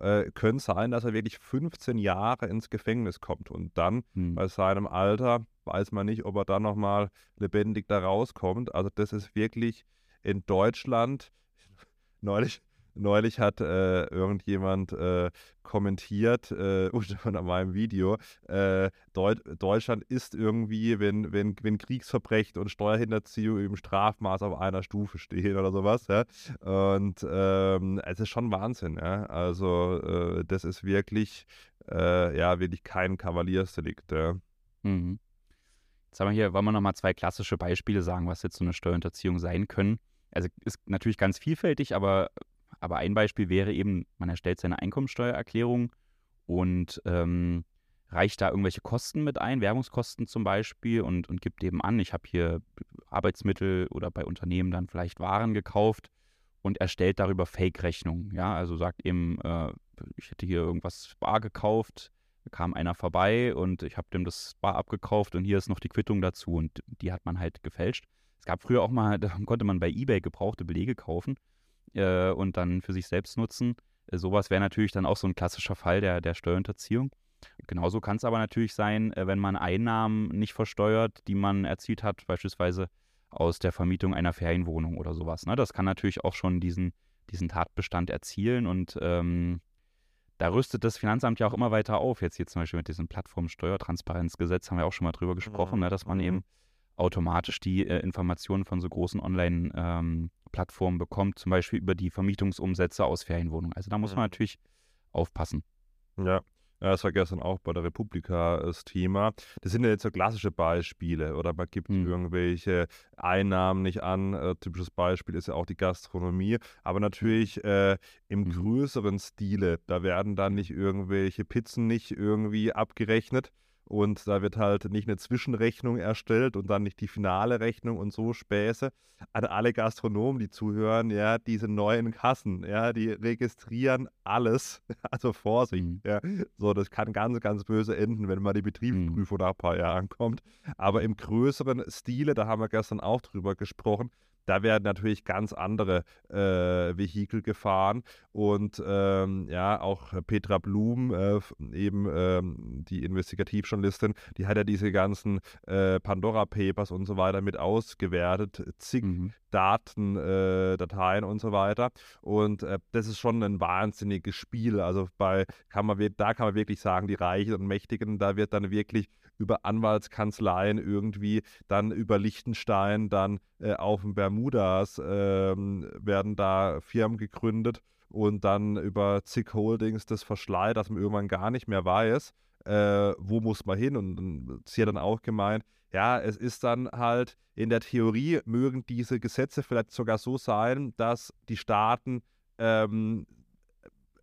Speaker 1: äh, könnte sein, dass er wirklich 15 Jahre ins Gefängnis kommt. Und dann hm. bei seinem Alter weiß man nicht, ob er dann nochmal lebendig da rauskommt. Also das ist wirklich in Deutschland neulich neulich hat äh, irgendjemand äh, kommentiert äh, unter meinem Video, äh, Deut Deutschland ist irgendwie, wenn, wenn, wenn Kriegsverbrechen und Steuerhinterziehung im Strafmaß auf einer Stufe stehen oder sowas. Ja? Und ähm, es ist schon Wahnsinn. Ja? Also äh, das ist wirklich, äh, ja, wirklich kein Kavaliersdelikt. Ja? Mhm.
Speaker 2: Jetzt haben wir hier, wollen wir nochmal zwei klassische Beispiele sagen, was jetzt so eine Steuerhinterziehung sein können. Also ist natürlich ganz vielfältig, aber aber ein Beispiel wäre eben, man erstellt seine Einkommensteuererklärung und ähm, reicht da irgendwelche Kosten mit ein, Werbungskosten zum Beispiel, und, und gibt eben an, ich habe hier Arbeitsmittel oder bei Unternehmen dann vielleicht Waren gekauft und erstellt darüber Fake-Rechnungen. Ja, also sagt eben, äh, ich hätte hier irgendwas bar gekauft, kam einer vorbei und ich habe dem das bar abgekauft und hier ist noch die Quittung dazu und die hat man halt gefälscht. Es gab früher auch mal, da konnte man bei eBay gebrauchte Belege kaufen äh, und dann für sich selbst nutzen. Äh, sowas wäre natürlich dann auch so ein klassischer Fall der, der Steuerhinterziehung. Genauso kann es aber natürlich sein, äh, wenn man Einnahmen nicht versteuert, die man erzielt hat, beispielsweise aus der Vermietung einer Ferienwohnung oder sowas. Ne? Das kann natürlich auch schon diesen, diesen Tatbestand erzielen und ähm, da rüstet das Finanzamt ja auch immer weiter auf. Jetzt hier zum Beispiel mit diesem Plattformsteuertransparenzgesetz haben wir auch schon mal drüber gesprochen, mhm. ne, dass man mhm. eben automatisch die äh, Informationen von so großen Online-Plattformen ähm, bekommt, zum Beispiel über die Vermietungsumsätze aus Ferienwohnungen. Also da muss man mhm. natürlich aufpassen.
Speaker 1: Ja, Das war gestern auch bei der Republika das Thema. Das sind ja jetzt so klassische Beispiele oder man gibt mhm. irgendwelche Einnahmen nicht an. Äh, typisches Beispiel ist ja auch die Gastronomie. Aber natürlich äh, im mhm. größeren Stile, da werden dann nicht irgendwelche Pizzen nicht irgendwie abgerechnet, und da wird halt nicht eine Zwischenrechnung erstellt und dann nicht die finale Rechnung und so Späße. An alle Gastronomen, die zuhören, ja, diese neuen Kassen, ja, die registrieren alles. Also Vorsicht, mhm. ja. So, das kann ganz, ganz böse enden, wenn mal die Betriebsprüfung mhm. nach ein paar Jahren kommt. Aber im größeren Stile, da haben wir gestern auch drüber gesprochen, da werden natürlich ganz andere äh, Vehikel gefahren. Und ähm, ja, auch Petra Blum, äh, eben ähm, die Investigativjournalistin, die hat ja diese ganzen äh, Pandora Papers und so weiter mit ausgewertet, zig mhm. Daten, äh, Dateien und so weiter. Und äh, das ist schon ein wahnsinniges Spiel. Also bei kann man da kann man wirklich sagen, die Reichen und Mächtigen, da wird dann wirklich über Anwaltskanzleien irgendwie, dann über Liechtenstein, dann äh, auf den Bermudas ähm, werden da Firmen gegründet und dann über zig Holdings das verschleiert, dass man irgendwann gar nicht mehr weiß, äh, wo muss man hin. Und, und sie hat dann auch gemeint, ja, es ist dann halt in der Theorie mögen diese Gesetze vielleicht sogar so sein, dass die Staaten ähm,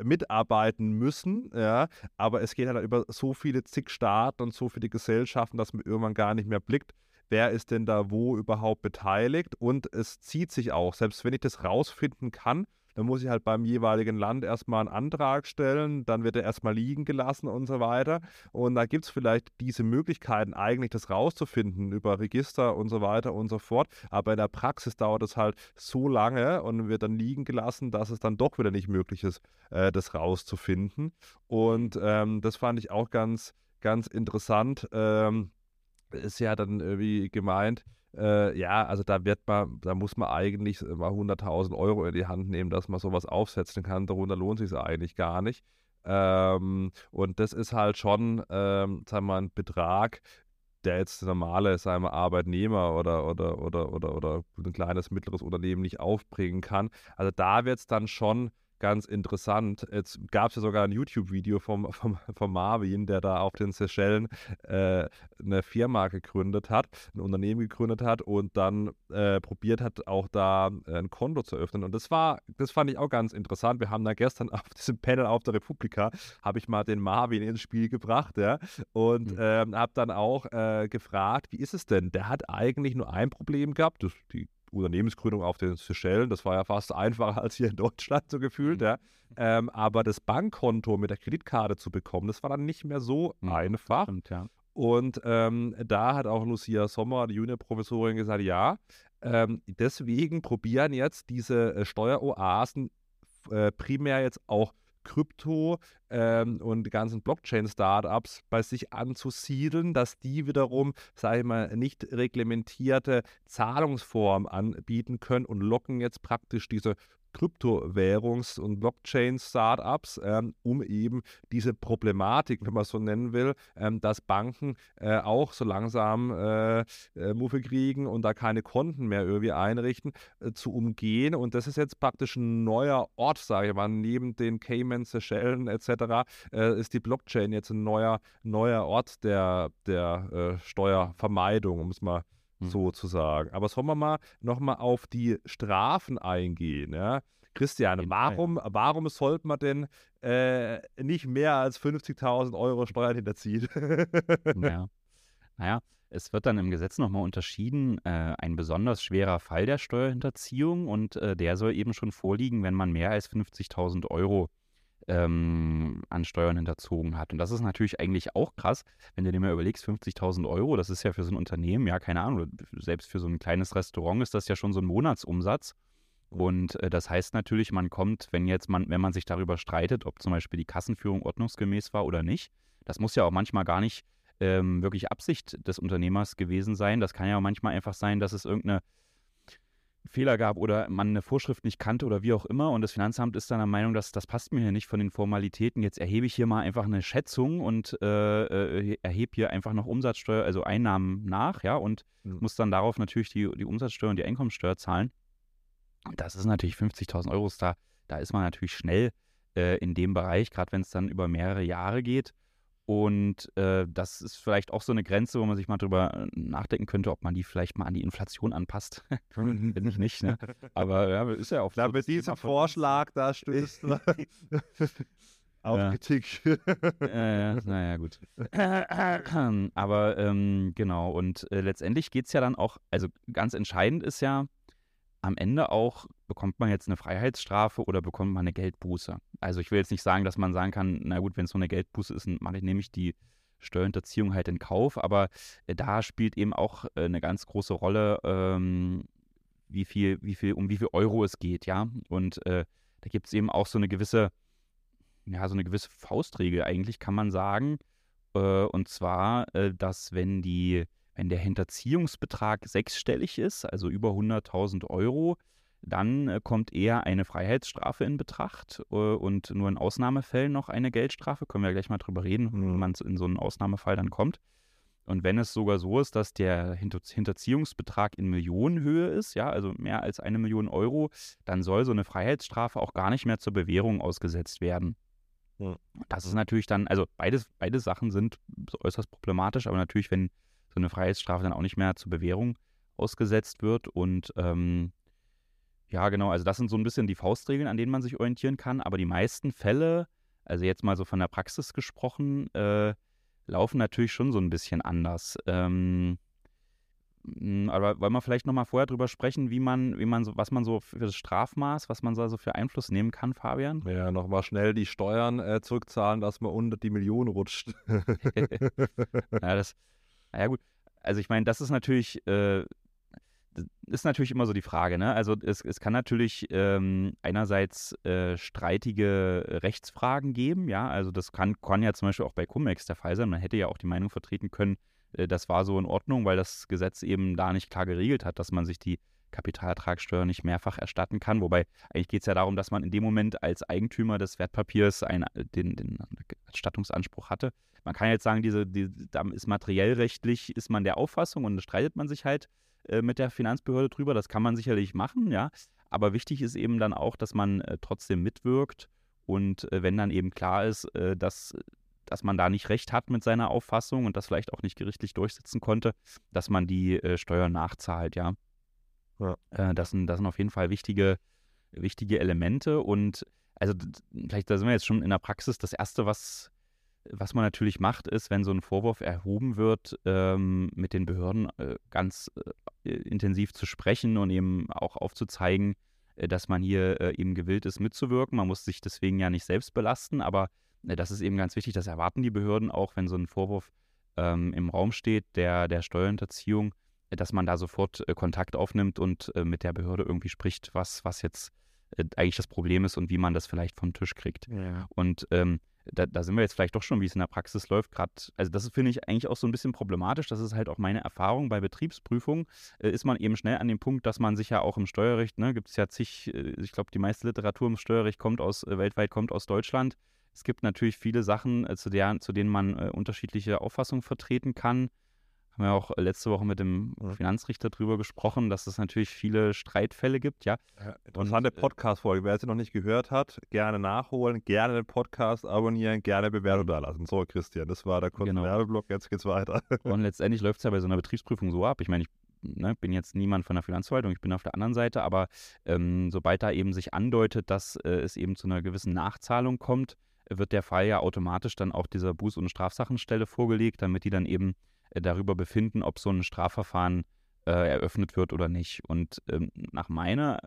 Speaker 1: mitarbeiten müssen, ja, aber es geht halt über so viele zig Staaten und so viele Gesellschaften, dass man irgendwann gar nicht mehr blickt, wer ist denn da wo überhaupt beteiligt. Und es zieht sich auch, selbst wenn ich das rausfinden kann, dann muss ich halt beim jeweiligen Land erstmal einen Antrag stellen, dann wird er erstmal liegen gelassen und so weiter. Und da gibt es vielleicht diese Möglichkeiten, eigentlich das rauszufinden über Register und so weiter und so fort. Aber in der Praxis dauert es halt so lange und wird dann liegen gelassen, dass es dann doch wieder nicht möglich ist, äh, das rauszufinden. Und ähm, das fand ich auch ganz, ganz interessant. Ähm, ist ja dann irgendwie gemeint, äh, ja, also da wird man, da muss man eigentlich mal 100.000 Euro in die Hand nehmen, dass man sowas aufsetzen kann. Darunter lohnt sich eigentlich gar nicht. Ähm, und das ist halt schon, ähm, sagen wir ein Betrag, der jetzt normale, sagen wir, Arbeitnehmer oder, oder, oder, oder, oder ein kleines, mittleres Unternehmen nicht aufbringen kann. Also da wird es dann schon ganz interessant. Jetzt gab es ja sogar ein YouTube-Video vom, vom, vom Marvin, der da auf den Seychellen äh, eine Firma gegründet hat, ein Unternehmen gegründet hat und dann äh, probiert hat, auch da äh, ein Konto zu öffnen. Und das war, das fand ich auch ganz interessant. Wir haben da gestern auf diesem Panel auf der Republika, habe ich mal den Marvin ins Spiel gebracht, ja, und mhm. ähm, habe dann auch äh, gefragt, wie ist es denn? Der hat eigentlich nur ein Problem gehabt, das, die Unternehmensgründung auf den Seychellen. Das war ja fast einfacher als hier in Deutschland so gefühlt. Mhm. Ja. Ähm, aber das Bankkonto mit der Kreditkarte zu bekommen, das war dann nicht mehr so mhm. einfach. Stimmt, ja. Und ähm, da hat auch Lucia Sommer, die Juniorprofessorin, gesagt, ja, ähm, deswegen probieren jetzt diese äh, Steueroasen äh, primär jetzt auch Krypto ähm, und die ganzen Blockchain-Startups bei sich anzusiedeln, dass die wiederum, sage ich mal, nicht reglementierte Zahlungsformen anbieten können und locken jetzt praktisch diese Kryptowährungs- und Blockchain-Startups, ähm, um eben diese Problematik, wenn man so nennen will, ähm, dass Banken äh, auch so langsam äh, äh, Muffe kriegen und da keine Konten mehr irgendwie einrichten, äh, zu umgehen. Und das ist jetzt praktisch ein neuer Ort, sage ich mal, neben den Cayman, Seychellen etc. Äh, ist die Blockchain jetzt ein neuer, neuer Ort der, der äh, Steuervermeidung, um es mal hm. sozusagen. Aber sollen wir mal nochmal auf die Strafen eingehen? Ja? Christian, warum, warum sollte man denn äh, nicht mehr als 50.000 Euro Steuern hinterziehen?
Speaker 2: ja. Naja, es wird dann im Gesetz nochmal unterschieden, äh, ein besonders schwerer Fall der Steuerhinterziehung und äh, der soll eben schon vorliegen, wenn man mehr als 50.000 Euro ähm, an Steuern hinterzogen hat. Und das ist natürlich eigentlich auch krass, wenn du dir mal überlegst, 50.000 Euro, das ist ja für so ein Unternehmen, ja, keine Ahnung, selbst für so ein kleines Restaurant ist das ja schon so ein Monatsumsatz. Und äh, das heißt natürlich, man kommt, wenn jetzt man, wenn man sich darüber streitet, ob zum Beispiel die Kassenführung ordnungsgemäß war oder nicht, das muss ja auch manchmal gar nicht ähm, wirklich Absicht des Unternehmers gewesen sein. Das kann ja auch manchmal einfach sein, dass es irgendeine Fehler gab oder man eine Vorschrift nicht kannte oder wie auch immer. Und das Finanzamt ist dann der Meinung, dass das passt mir hier nicht von den Formalitäten. Jetzt erhebe ich hier mal einfach eine Schätzung und äh, äh, erhebe hier einfach noch Umsatzsteuer, also Einnahmen nach, ja, und mhm. muss dann darauf natürlich die, die Umsatzsteuer und die Einkommensteuer zahlen. Und das ist natürlich 50.000 Euro. Da, da ist man natürlich schnell äh, in dem Bereich, gerade wenn es dann über mehrere Jahre geht. Und äh, das ist vielleicht auch so eine Grenze, wo man sich mal drüber äh, nachdenken könnte, ob man die vielleicht mal an die Inflation anpasst. Bin ich nicht, ne? Aber ja, ist ja auch
Speaker 1: so. mit diesem Vorschlag, da stößt du auf ja. Kritik.
Speaker 2: äh, naja, gut. Aber ähm, genau, und äh, letztendlich geht es ja dann auch, also ganz entscheidend ist ja, am Ende auch, bekommt man jetzt eine Freiheitsstrafe oder bekommt man eine Geldbuße. Also ich will jetzt nicht sagen, dass man sagen kann, na gut, wenn es so eine Geldbuße ist, dann mache ich die Steuerhinterziehung halt in Kauf, aber äh, da spielt eben auch äh, eine ganz große Rolle, ähm, wie viel, wie viel, um wie viel Euro es geht, ja. Und äh, da gibt es eben auch so eine gewisse, ja, so eine gewisse Faustregel eigentlich, kann man sagen. Äh, und zwar, äh, dass wenn die wenn der Hinterziehungsbetrag sechsstellig ist, also über 100.000 Euro, dann äh, kommt eher eine Freiheitsstrafe in Betracht äh, und nur in Ausnahmefällen noch eine Geldstrafe. Können wir gleich mal drüber reden, mhm. wenn man in so einen Ausnahmefall dann kommt. Und wenn es sogar so ist, dass der Hinter Hinterziehungsbetrag in Millionenhöhe ist, ja, also mehr als eine Million Euro, dann soll so eine Freiheitsstrafe auch gar nicht mehr zur Bewährung ausgesetzt werden. Das ist natürlich dann, also beides, beide Sachen sind äußerst problematisch, aber natürlich, wenn so eine Freiheitsstrafe dann auch nicht mehr zur Bewährung ausgesetzt wird. Und ähm, ja, genau, also das sind so ein bisschen die Faustregeln, an denen man sich orientieren kann. Aber die meisten Fälle, also jetzt mal so von der Praxis gesprochen, äh, laufen natürlich schon so ein bisschen anders. Ähm, hm, aber wollen wir vielleicht nochmal vorher drüber sprechen, wie man, wie man so, was man so für das Strafmaß, was man so also für Einfluss nehmen kann, Fabian?
Speaker 1: Ja, nochmal schnell die Steuern äh, zurückzahlen, dass man unter die Million rutscht.
Speaker 2: ja, das, naja, gut. Also ich meine, das ist natürlich, äh, ist natürlich immer so die Frage, ne? Also es, es kann natürlich ähm, einerseits äh, streitige Rechtsfragen geben, ja. Also das kann, kann ja zum Beispiel auch bei Cum-Ex der Fall sein. Man hätte ja auch die Meinung vertreten können, äh, das war so in Ordnung, weil das Gesetz eben da nicht klar geregelt hat, dass man sich die Kapitalertragssteuer nicht mehrfach erstatten kann. Wobei eigentlich geht es ja darum, dass man in dem Moment als Eigentümer des Wertpapiers einen, den, den Erstattungsanspruch hatte. Man kann jetzt sagen, diese, die, da ist materiell rechtlich, ist man der Auffassung und streitet man sich halt äh, mit der Finanzbehörde drüber. Das kann man sicherlich machen, ja. Aber wichtig ist eben dann auch, dass man äh, trotzdem mitwirkt und äh, wenn dann eben klar ist, äh, dass dass man da nicht recht hat mit seiner Auffassung und das vielleicht auch nicht gerichtlich durchsetzen konnte, dass man die äh, Steuern nachzahlt, ja. Ja. Äh, das, sind, das sind auf jeden Fall wichtige, wichtige Elemente und also vielleicht da sind wir jetzt schon in der Praxis. Das Erste, was was man natürlich macht, ist, wenn so ein Vorwurf erhoben wird, ähm, mit den Behörden äh, ganz äh, intensiv zu sprechen und eben auch aufzuzeigen, äh, dass man hier äh, eben gewillt ist, mitzuwirken. Man muss sich deswegen ja nicht selbst belasten, aber äh, das ist eben ganz wichtig, das erwarten die Behörden auch, wenn so ein Vorwurf ähm, im Raum steht, der, der Steuerhinterziehung, dass man da sofort Kontakt aufnimmt und mit der Behörde irgendwie spricht, was, was jetzt eigentlich das Problem ist und wie man das vielleicht vom Tisch kriegt. Ja. Und ähm, da, da, sind wir jetzt vielleicht doch schon, wie es in der Praxis läuft, gerade, also das finde ich eigentlich auch so ein bisschen problematisch, das ist halt auch meine Erfahrung bei Betriebsprüfungen, äh, ist man eben schnell an dem Punkt, dass man sich ja auch im Steuerrecht, ne, gibt es ja zig, äh, ich glaube, die meiste Literatur im Steuerrecht kommt aus, äh, weltweit kommt aus Deutschland. Es gibt natürlich viele Sachen, äh, zu, der, zu denen man äh, unterschiedliche Auffassungen vertreten kann haben wir auch letzte Woche mit dem mhm. Finanzrichter drüber gesprochen, dass es natürlich viele Streitfälle gibt, ja. ja
Speaker 1: interessante äh, Podcast-Folge. Wer sie noch nicht gehört hat, gerne nachholen, gerne den Podcast abonnieren, gerne Bewertung da lassen. So, Christian, das war der kurze genau. Werbeblock, jetzt geht's weiter.
Speaker 2: Und letztendlich läuft es ja bei so einer Betriebsprüfung so ab. Ich meine, ich ne, bin jetzt niemand von der Finanzverwaltung, ich bin auf der anderen Seite, aber ähm, sobald da eben sich andeutet, dass äh, es eben zu einer gewissen Nachzahlung kommt, wird der Fall ja automatisch dann auch dieser Buß- und Strafsachenstelle vorgelegt, damit die dann eben äh, darüber befinden, ob so ein Strafverfahren äh, eröffnet wird oder nicht. Und ähm, nach meiner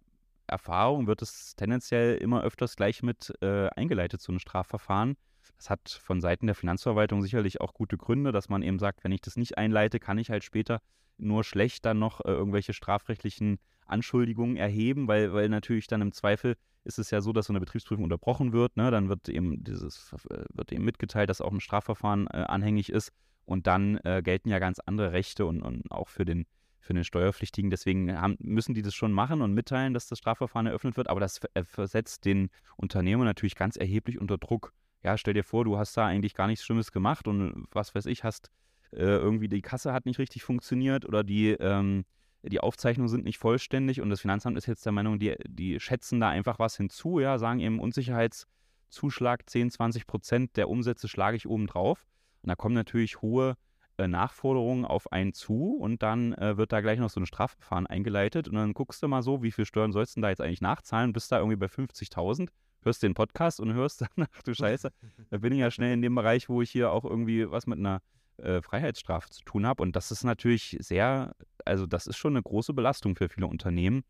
Speaker 2: Erfahrung wird es tendenziell immer öfters gleich mit äh, eingeleitet, so ein Strafverfahren. Das hat von Seiten der Finanzverwaltung sicherlich auch gute Gründe, dass man eben sagt, wenn ich das nicht einleite, kann ich halt später nur schlecht dann noch äh, irgendwelche strafrechtlichen Anschuldigungen erheben, weil, weil natürlich dann im Zweifel ist es ja so, dass so eine Betriebsprüfung unterbrochen wird. Ne? Dann wird eben dieses äh, wird eben mitgeteilt, dass auch ein Strafverfahren äh, anhängig ist. Und dann äh, gelten ja ganz andere Rechte und, und auch für den, für den Steuerpflichtigen. Deswegen haben, müssen die das schon machen und mitteilen, dass das Strafverfahren eröffnet wird. Aber das äh, versetzt den Unternehmer natürlich ganz erheblich unter Druck. Ja, stell dir vor, du hast da eigentlich gar nichts Schlimmes gemacht und was weiß ich, hast äh, irgendwie die Kasse hat nicht richtig funktioniert oder die, ähm, die Aufzeichnungen sind nicht vollständig und das Finanzamt ist jetzt der Meinung, die, die schätzen da einfach was hinzu, ja, sagen eben Unsicherheitszuschlag 10, 20 Prozent der Umsätze schlage ich oben drauf. Und da kommen natürlich hohe äh, Nachforderungen auf einen zu und dann äh, wird da gleich noch so ein Strafverfahren eingeleitet. Und dann guckst du mal so, wie viel Steuern sollst du da jetzt eigentlich nachzahlen, bist da irgendwie bei 50.000, hörst den Podcast und hörst dann, ach du Scheiße, da bin ich ja schnell in dem Bereich, wo ich hier auch irgendwie was mit einer äh, Freiheitsstrafe zu tun habe und das ist natürlich sehr, also das ist schon eine große Belastung für viele Unternehmen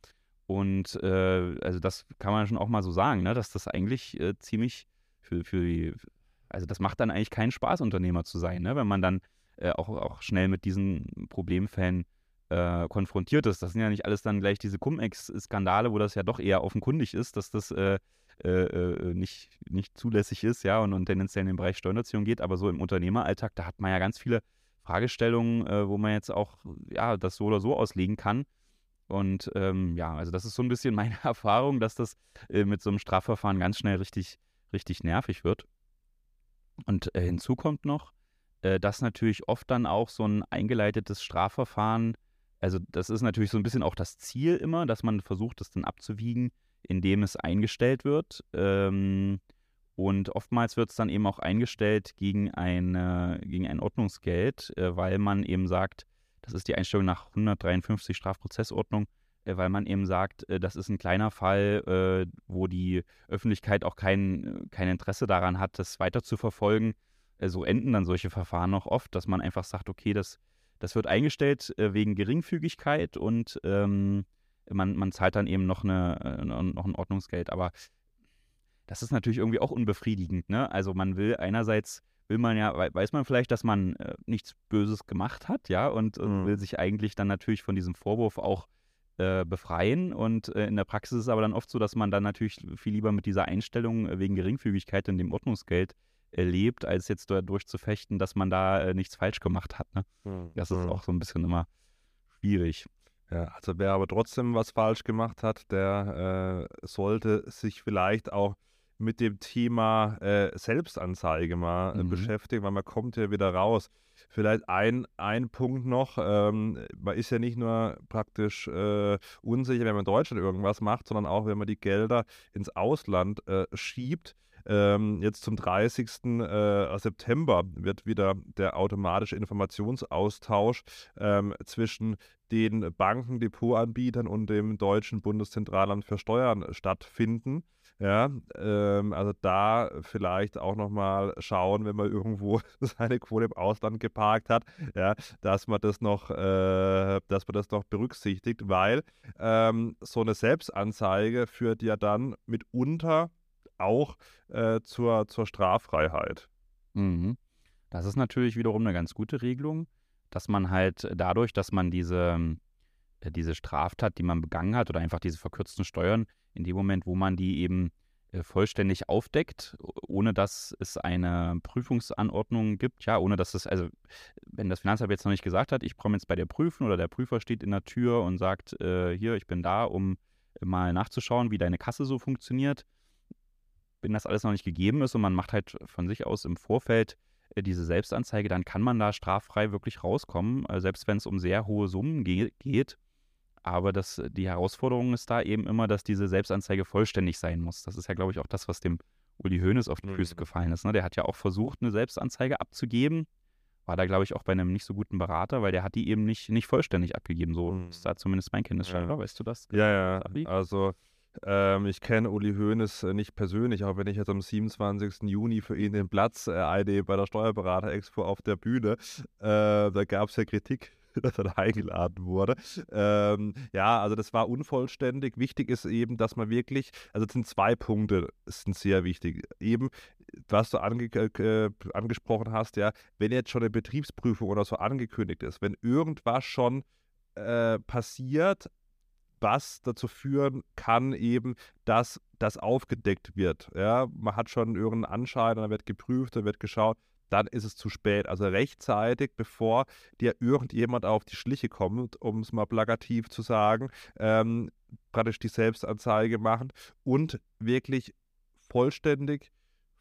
Speaker 2: und äh, also das kann man schon auch mal so sagen, ne, dass das eigentlich äh, ziemlich für, für die, also das macht dann eigentlich keinen Spaß, Unternehmer zu sein, ne, wenn man dann äh, auch, auch schnell mit diesen Problemfällen äh, konfrontiert ist. Das sind ja nicht alles dann gleich diese Cum-Ex-Skandale, wo das ja doch eher offenkundig ist, dass das äh, äh, äh, nicht, nicht zulässig ist, ja, und, und tendenziell in den Bereich Steuererziehung geht, aber so im Unternehmeralltag, da hat man ja ganz viele Fragestellungen, äh, wo man jetzt auch ja, das so oder so auslegen kann. Und ähm, ja, also das ist so ein bisschen meine Erfahrung, dass das mit so einem Strafverfahren ganz schnell richtig, richtig nervig wird. Und hinzu kommt noch, äh, dass natürlich oft dann auch so ein eingeleitetes Strafverfahren, also das ist natürlich so ein bisschen auch das Ziel immer, dass man versucht, das dann abzuwiegen, indem es eingestellt wird. Ähm, und oftmals wird es dann eben auch eingestellt gegen, eine, gegen ein Ordnungsgeld, äh, weil man eben sagt, das ist die Einstellung nach 153 Strafprozessordnung, äh, weil man eben sagt, äh, das ist ein kleiner Fall, äh, wo die Öffentlichkeit auch kein, kein Interesse daran hat, das weiter zu verfolgen äh, so enden dann solche Verfahren noch oft, dass man einfach sagt, okay, das, das wird eingestellt äh, wegen Geringfügigkeit und ähm, man, man zahlt dann eben noch, eine, äh, noch ein Ordnungsgeld. Aber das ist natürlich irgendwie auch unbefriedigend. Ne? Also man will einerseits, will man ja, weiß man vielleicht, dass man äh, nichts Böses gemacht hat, ja, und, und mhm. will sich eigentlich dann natürlich von diesem Vorwurf auch äh, befreien. Und äh, in der Praxis ist es aber dann oft so, dass man dann natürlich viel lieber mit dieser Einstellung wegen Geringfügigkeit in dem Ordnungsgeld erlebt, als jetzt dadurch zu fechten, dass man da äh, nichts falsch gemacht hat. Ne? Mhm. Das ist hm. auch so ein bisschen immer schwierig.
Speaker 1: Ja, also wer aber trotzdem was falsch gemacht hat, der äh, sollte sich vielleicht auch mit dem Thema äh, Selbstanzeige mal äh, mhm. beschäftigen, weil man kommt ja wieder raus. Vielleicht ein, ein Punkt noch, ähm, man ist ja nicht nur praktisch äh, unsicher, wenn man in Deutschland irgendwas macht, sondern auch, wenn man die Gelder ins Ausland äh, schiebt. Ähm, jetzt zum 30. Äh, September wird wieder der automatische Informationsaustausch ähm, zwischen den Banken, Depotanbietern und dem Deutschen Bundeszentralamt für Steuern stattfinden. Ja, ähm, also da vielleicht auch nochmal schauen, wenn man irgendwo seine Quote im Ausland geparkt hat, ja, dass man das noch, äh, dass man das noch berücksichtigt, weil ähm, so eine Selbstanzeige führt ja dann mitunter auch äh, zur, zur Straffreiheit.
Speaker 2: Mhm. Das ist natürlich wiederum eine ganz gute Regelung, dass man halt dadurch, dass man diese, äh, diese Straftat, die man begangen hat, oder einfach diese verkürzten Steuern, in dem Moment, wo man die eben äh, vollständig aufdeckt, ohne dass es eine Prüfungsanordnung gibt, ja, ohne dass es, also wenn das Finanzamt jetzt noch nicht gesagt hat, ich komme jetzt bei der Prüfen oder der Prüfer steht in der Tür und sagt, äh, hier, ich bin da, um mal nachzuschauen, wie deine Kasse so funktioniert, wenn das alles noch nicht gegeben ist und man macht halt von sich aus im Vorfeld äh, diese Selbstanzeige, dann kann man da straffrei wirklich rauskommen, äh, selbst wenn es um sehr hohe Summen ge geht. Aber das, die Herausforderung ist da eben immer, dass diese Selbstanzeige vollständig sein muss. Das ist ja, glaube ich, auch das, was dem Uli Hoeneß auf die Füße mhm. gefallen ist. Ne? Der hat ja auch versucht, eine Selbstanzeige abzugeben. War da, glaube ich, auch bei einem nicht so guten Berater, weil der hat die eben nicht, nicht vollständig abgegeben. So mhm. ist da zumindest mein Kenntnisstand, ja. weißt du das?
Speaker 1: Ja, ja. Also ähm, ich kenne Uli Hoeneß äh, nicht persönlich, auch wenn ich jetzt am 27. Juni für ihn den Platz äh, bei der Steuerberater-Expo auf der Bühne. Äh, da gab es ja Kritik dass er da eingeladen wurde. Ähm, ja, also das war unvollständig. Wichtig ist eben, dass man wirklich, also es sind zwei Punkte, sind sehr wichtig. Eben, was du ange äh, angesprochen hast, ja, wenn jetzt schon eine Betriebsprüfung oder so angekündigt ist, wenn irgendwas schon äh, passiert, was dazu führen kann, eben, dass das aufgedeckt wird. Ja, man hat schon irgendeinen Anschein, dann wird geprüft, dann wird geschaut, dann ist es zu spät. Also rechtzeitig, bevor dir irgendjemand auf die Schliche kommt, um es mal plakativ zu sagen, ähm, praktisch die Selbstanzeige machen und wirklich vollständig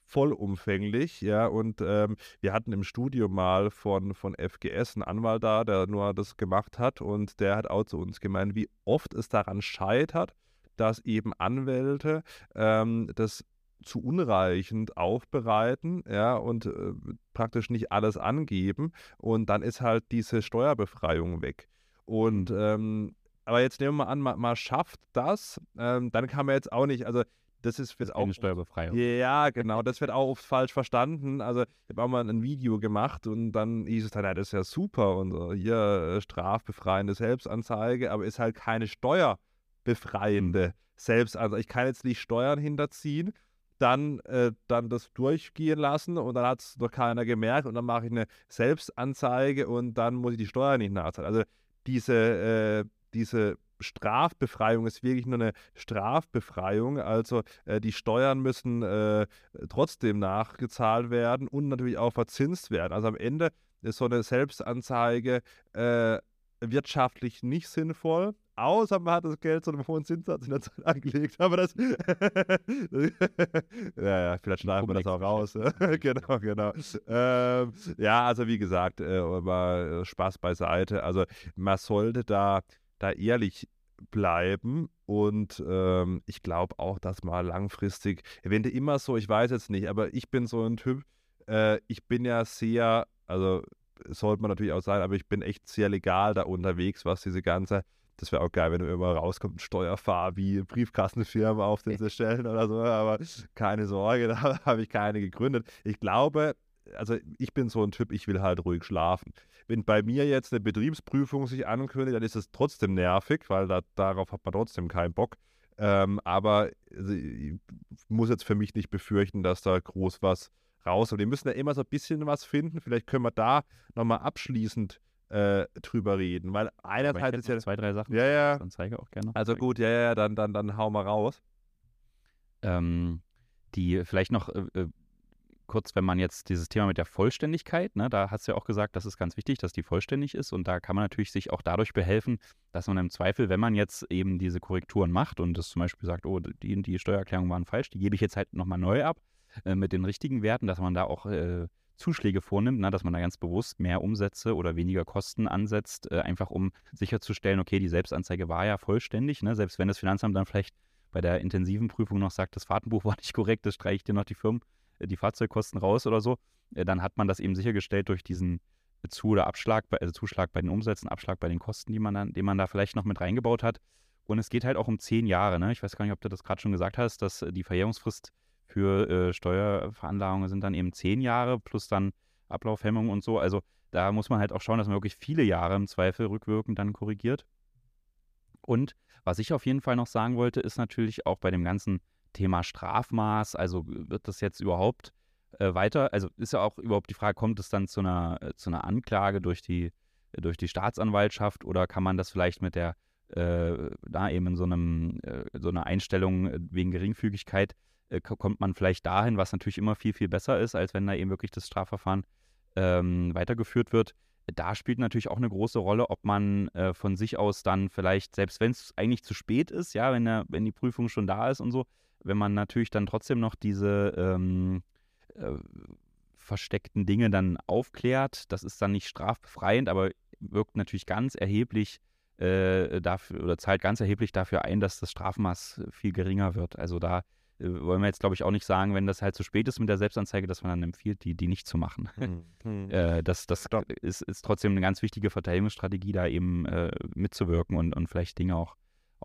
Speaker 1: vollumfänglich, ja, und ähm, wir hatten im Studio mal von, von FGS einen Anwalt da, der nur das gemacht hat und der hat auch zu uns gemeint, wie oft es daran scheitert, dass eben Anwälte ähm, das zu unreichend aufbereiten, ja, und äh, praktisch nicht alles angeben. Und dann ist halt diese Steuerbefreiung weg. Und ähm, aber jetzt nehmen wir mal an, man, man schafft das, ähm, dann kann man jetzt auch nicht, also das ist
Speaker 2: jetzt auch. Eine Steuerbefreiung.
Speaker 1: Ja, genau. Das wird auch oft falsch verstanden. Also, ich habe auch mal ein Video gemacht und dann hieß es dann, ja, das ist ja super und so, hier äh, strafbefreiende Selbstanzeige, aber ist halt keine steuerbefreiende Selbstanzeige. Ich kann jetzt nicht Steuern hinterziehen, dann, äh, dann das durchgehen lassen und dann hat es doch keiner gemerkt und dann mache ich eine Selbstanzeige und dann muss ich die Steuern nicht nachzahlen. Also, diese, äh, diese Strafbefreiung ist wirklich nur eine Strafbefreiung. Also äh, die Steuern müssen äh, trotzdem nachgezahlt werden und natürlich auch verzinst werden. Also am Ende ist so eine Selbstanzeige äh, wirtschaftlich nicht sinnvoll. Außer man hat das Geld zu einem hohen Zinssatz in der Zeit angelegt. Aber das. ja, ja, vielleicht schneiden wir das auch raus. genau, genau. Ähm, ja, also wie gesagt, äh, aber äh, Spaß beiseite. Also man sollte da da ehrlich bleiben und ähm, ich glaube auch, dass mal langfristig, eventuell immer so, ich weiß jetzt nicht, aber ich bin so ein Typ, äh, ich bin ja sehr, also sollte man natürlich auch sein, aber ich bin echt sehr legal da unterwegs, was diese ganze, das wäre auch geil, wenn du immer rauskommt, ein Steuerfahr wie Briefkastenfirmen auf den stellen oder so, aber keine Sorge, da habe ich keine gegründet. Ich glaube, also ich bin so ein Typ, ich will halt ruhig schlafen. Wenn bei mir jetzt eine Betriebsprüfung sich ankündigt, dann ist es trotzdem nervig, weil da, darauf hat man trotzdem keinen Bock. Ähm, aber also, ich muss jetzt für mich nicht befürchten, dass da groß was rauskommt. Wir müssen ja immer so ein bisschen was finden. Vielleicht können wir da nochmal abschließend äh, drüber reden. Weil einerseits ist ja.
Speaker 2: Zwei, drei Sachen.
Speaker 1: Ja, ja.
Speaker 2: Dann zeige auch gerne.
Speaker 1: Also gut, ja, ja, dann, dann, dann hau mal raus.
Speaker 2: Ähm, die vielleicht noch. Äh, äh kurz, wenn man jetzt dieses Thema mit der Vollständigkeit, ne, da hast du ja auch gesagt, das ist ganz wichtig, dass die vollständig ist und da kann man natürlich sich auch dadurch behelfen, dass man im Zweifel, wenn man jetzt eben diese Korrekturen macht und das zum Beispiel sagt, oh, die, die Steuererklärungen waren falsch, die gebe ich jetzt halt nochmal neu ab äh, mit den richtigen Werten, dass man da auch äh, Zuschläge vornimmt, ne, dass man da ganz bewusst mehr Umsätze oder weniger Kosten ansetzt, äh, einfach um sicherzustellen, okay, die Selbstanzeige war ja vollständig, ne, selbst wenn das Finanzamt dann vielleicht bei der intensiven Prüfung noch sagt, das Fahrtenbuch war nicht korrekt, das streiche ich dir noch die Firmen die Fahrzeugkosten raus oder so, äh, dann hat man das eben sichergestellt durch diesen Zu- oder Abschlag, also Zuschlag bei den Umsätzen, Abschlag bei den Kosten, die man dann, den man da vielleicht noch mit reingebaut hat. Und es geht halt auch um zehn Jahre. Ne? Ich weiß gar nicht, ob du das gerade schon gesagt hast, dass äh, die Verjährungsfrist für äh, Steuerveranlagungen sind dann eben zehn Jahre plus dann Ablaufhemmung und so. Also da muss man halt auch schauen, dass man wirklich viele Jahre im Zweifel rückwirkend dann korrigiert. Und was ich auf jeden Fall noch sagen wollte, ist natürlich auch bei dem ganzen Thema Strafmaß, also wird das jetzt überhaupt äh, weiter, also ist ja auch überhaupt die Frage, kommt es dann zu einer, äh, zu einer Anklage durch die, äh, durch die Staatsanwaltschaft oder kann man das vielleicht mit der, äh, da eben in so einem, äh, so einer Einstellung äh, wegen Geringfügigkeit, kommt man vielleicht dahin, was natürlich immer viel, viel besser ist, als wenn da eben wirklich das Strafverfahren ähm, weitergeführt wird. Da spielt natürlich auch eine große Rolle, ob man äh, von sich aus dann vielleicht, selbst wenn es eigentlich zu spät ist, ja, wenn, der, wenn die Prüfung schon da ist und so, wenn man natürlich dann trotzdem noch diese ähm, äh, versteckten Dinge dann aufklärt, das ist dann nicht strafbefreiend, aber wirkt natürlich ganz erheblich äh, dafür oder zahlt ganz erheblich dafür ein, dass das Strafmaß viel geringer wird. Also da äh, wollen wir jetzt, glaube ich, auch nicht sagen, wenn das halt zu spät ist mit der Selbstanzeige, dass man dann empfiehlt, die, die nicht zu machen. Hm, hm. äh, das das ist, ist trotzdem eine ganz wichtige Verteidigungsstrategie, da eben äh, mitzuwirken und, und vielleicht Dinge auch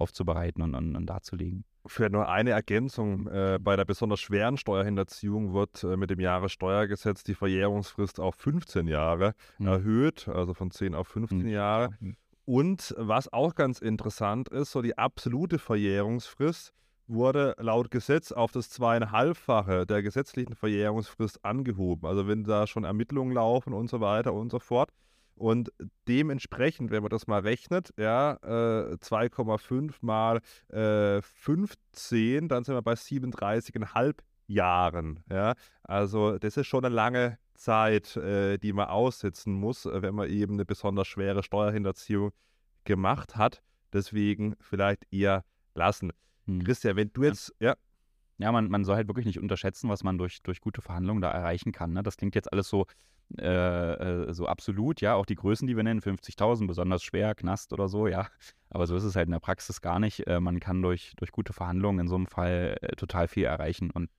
Speaker 2: aufzubereiten und, und, und darzulegen.
Speaker 1: Für nur eine Ergänzung, äh, bei der besonders schweren Steuerhinterziehung wird äh, mit dem Jahressteuergesetz die Verjährungsfrist auf 15 Jahre mhm. erhöht, also von 10 auf 15 mhm. Jahre. Mhm. Und was auch ganz interessant ist, so die absolute Verjährungsfrist wurde laut Gesetz auf das zweieinhalbfache der gesetzlichen Verjährungsfrist angehoben. Also wenn da schon Ermittlungen laufen und so weiter und so fort. Und dementsprechend, wenn man das mal rechnet, ja, äh, 2,5 mal äh, 15, dann sind wir bei 37,5 Jahren. Ja. Also das ist schon eine lange Zeit, äh, die man aussitzen muss, äh, wenn man eben eine besonders schwere Steuerhinterziehung gemacht hat. Deswegen vielleicht eher lassen. Hm. Christian, wenn du jetzt, ja.
Speaker 2: Ja, man, man soll halt wirklich nicht unterschätzen, was man durch, durch gute Verhandlungen da erreichen kann. Ne? Das klingt jetzt alles so äh, äh, so absolut, ja, auch die Größen, die wir nennen, 50.000, besonders schwer, Knast oder so, ja. Aber so ist es halt in der Praxis gar nicht. Äh, man kann durch, durch gute Verhandlungen in so einem Fall äh, total viel erreichen. Und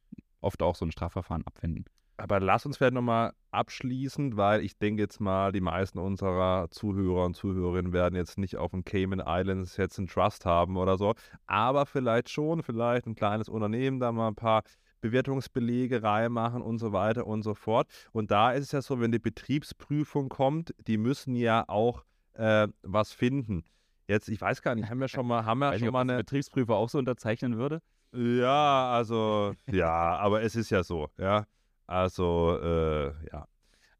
Speaker 2: oft auch so ein Strafverfahren abwenden.
Speaker 1: Aber lass uns vielleicht nochmal abschließen, weil ich denke jetzt mal, die meisten unserer Zuhörer und Zuhörerinnen werden jetzt nicht auf den Cayman Islands jetzt einen Trust haben oder so. Aber vielleicht schon, vielleicht ein kleines Unternehmen da mal ein paar Bewertungsbelege reinmachen und so weiter und so fort. Und da ist es ja so, wenn die Betriebsprüfung kommt, die müssen ja auch äh, was finden. Jetzt, ich weiß gar nicht, haben wir schon mal, haben wir schon
Speaker 2: nicht,
Speaker 1: mal eine.
Speaker 2: Betriebsprüfer auch so unterzeichnen würde?
Speaker 1: Ja, also, ja, aber es ist ja so, ja. Also, äh, ja.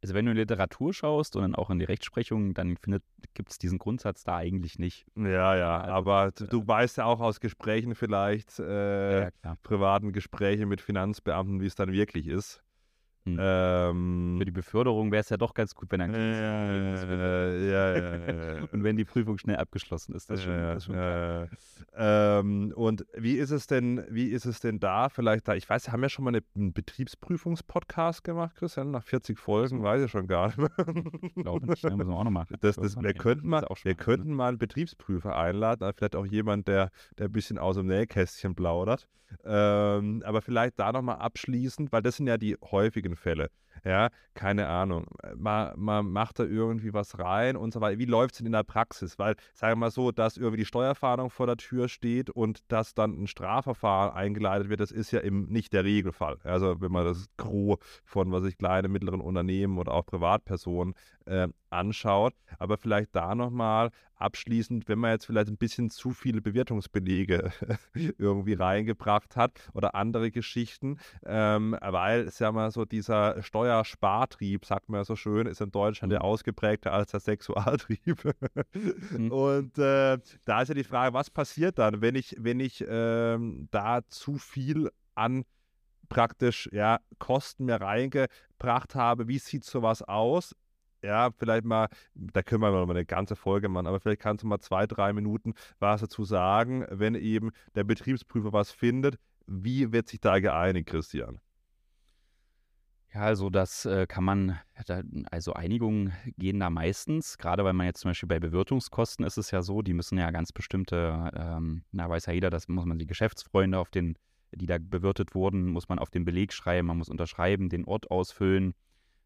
Speaker 2: Also wenn du in Literatur schaust und dann auch in die Rechtsprechung, dann gibt es diesen Grundsatz da eigentlich nicht.
Speaker 1: Ja, ja,
Speaker 2: Also,
Speaker 1: aber du,
Speaker 2: äh,
Speaker 1: du weißt ja auch aus Gesprächen vielleicht, äh,
Speaker 2: ja,
Speaker 1: privaten Gesprächen mit Finanzbeamten, wie es dann wirklich ist.
Speaker 2: Hm.
Speaker 1: Ähm,
Speaker 2: Für die Beförderung wäre es ja doch ganz gut, wenn
Speaker 1: ja,
Speaker 2: ein
Speaker 1: ja, ja, ja, ja.
Speaker 2: und wenn die Prüfung schnell abgeschlossen ist. Das schon, das schon
Speaker 1: ähm, und wie ist es denn, wie ist es denn da? Vielleicht da, ich weiß, wir haben ja schon mal eine, einen Betriebsprüfungspodcast gemacht, Christian, nach 40 Folgen, weiß ich schon gar nicht mehr.
Speaker 2: glaube nicht. Ne? Müssen wir auch noch machen.
Speaker 1: Das, das, wir könnten mal,
Speaker 2: auch
Speaker 1: wir
Speaker 2: spannend, ne?
Speaker 1: könnten mal einen Betriebsprüfer einladen, aber vielleicht auch jemand, der, der ein bisschen aus dem Nähkästchen plaudert. Ähm, aber vielleicht da nochmal abschließend, weil das sind ja die häufigen Fälle. Ja, keine Ahnung. Man, man macht da irgendwie was rein und so weiter. Wie läuft es denn in der Praxis? Weil, sagen wir mal so, dass irgendwie die Steuerfahndung vor der Tür steht und dass dann ein Strafverfahren eingeleitet wird, das ist ja eben nicht der Regelfall. Also, wenn man das Gros von, was ich, kleinen, mittleren Unternehmen oder auch Privatpersonen äh, anschaut. Aber vielleicht da nochmal abschließend, wenn man jetzt vielleicht ein bisschen zu viele Bewertungsbelege irgendwie reingebracht hat oder andere Geschichten, ähm, weil es ja mal so dieser Steuerspartrieb, sagt man ja so schön, ist in Deutschland ja
Speaker 2: Mhm.
Speaker 1: ausgeprägter als der Sexualtrieb.
Speaker 2: Mhm.
Speaker 1: Und äh, da ist ja die Frage, was passiert dann, wenn ich, wenn ich ähm, da zu viel an praktisch ja, Kosten mir reingebracht habe, wie sieht sowas aus? Ja, vielleicht mal, da können wir mal eine ganze Folge machen, aber vielleicht kannst du mal zwei, drei Minuten was dazu sagen, wenn eben der Betriebsprüfer was findet. Wie wird sich da geeinigt, Christian?
Speaker 2: Ja, also das äh, kann man, da, also Einigungen gehen da meistens, gerade weil man jetzt zum Beispiel bei Bewirtungskosten ist es ja so, die müssen ja ganz bestimmte, ähm, na weiß ja jeder, das muss man die Geschäftsfreunde auf den, die da bewirtet wurden, muss man auf den Beleg schreiben, man muss unterschreiben, den Ort ausfüllen,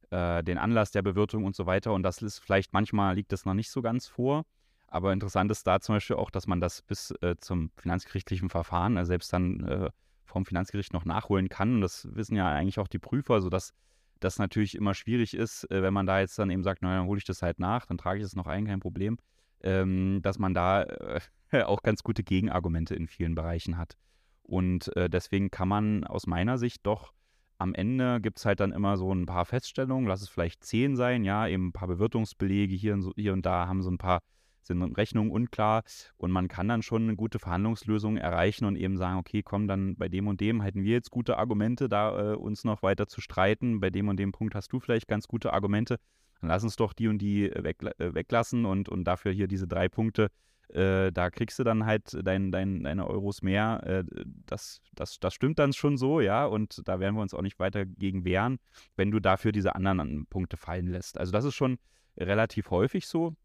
Speaker 2: äh, den Anlass der Bewirtung und so weiter. Und das ist vielleicht, manchmal liegt das noch nicht so ganz vor, aber interessant ist da zum Beispiel auch, dass man das bis äh, zum finanzgerichtlichen Verfahren, also selbst dann äh, vom Finanzgericht noch nachholen kann. Und das wissen ja eigentlich auch die Prüfer, sodass das natürlich immer schwierig ist, äh, wenn man da jetzt dann eben sagt, naja, dann hole ich das halt nach, dann trage ich es noch ein, kein Problem, ähm, dass man da äh, auch ganz gute Gegenargumente in vielen Bereichen hat. Und äh, deswegen kann man aus meiner Sicht doch am Ende gibt es halt dann immer so ein paar Feststellungen, lass es vielleicht zehn sein, ja, eben ein paar Bewirtungsbelege hier und, so, hier und da haben so ein paar sind Rechnungen unklar und man kann dann schon eine gute Verhandlungslösung erreichen und eben sagen, okay, komm, dann bei dem und dem hätten wir jetzt gute Argumente, da äh, uns noch weiter zu streiten. Bei dem und dem Punkt hast du vielleicht ganz gute Argumente. Dann lass uns doch die und die äh, weg, äh, weglassen und, und dafür hier diese drei Punkte. Äh, da kriegst du dann halt dein, dein, deine Euros mehr. Äh, das, das, das stimmt dann schon so, ja. Und da werden wir uns auch nicht weiter gegen wehren, wenn du dafür diese anderen Punkte fallen lässt. Also das ist schon relativ häufig so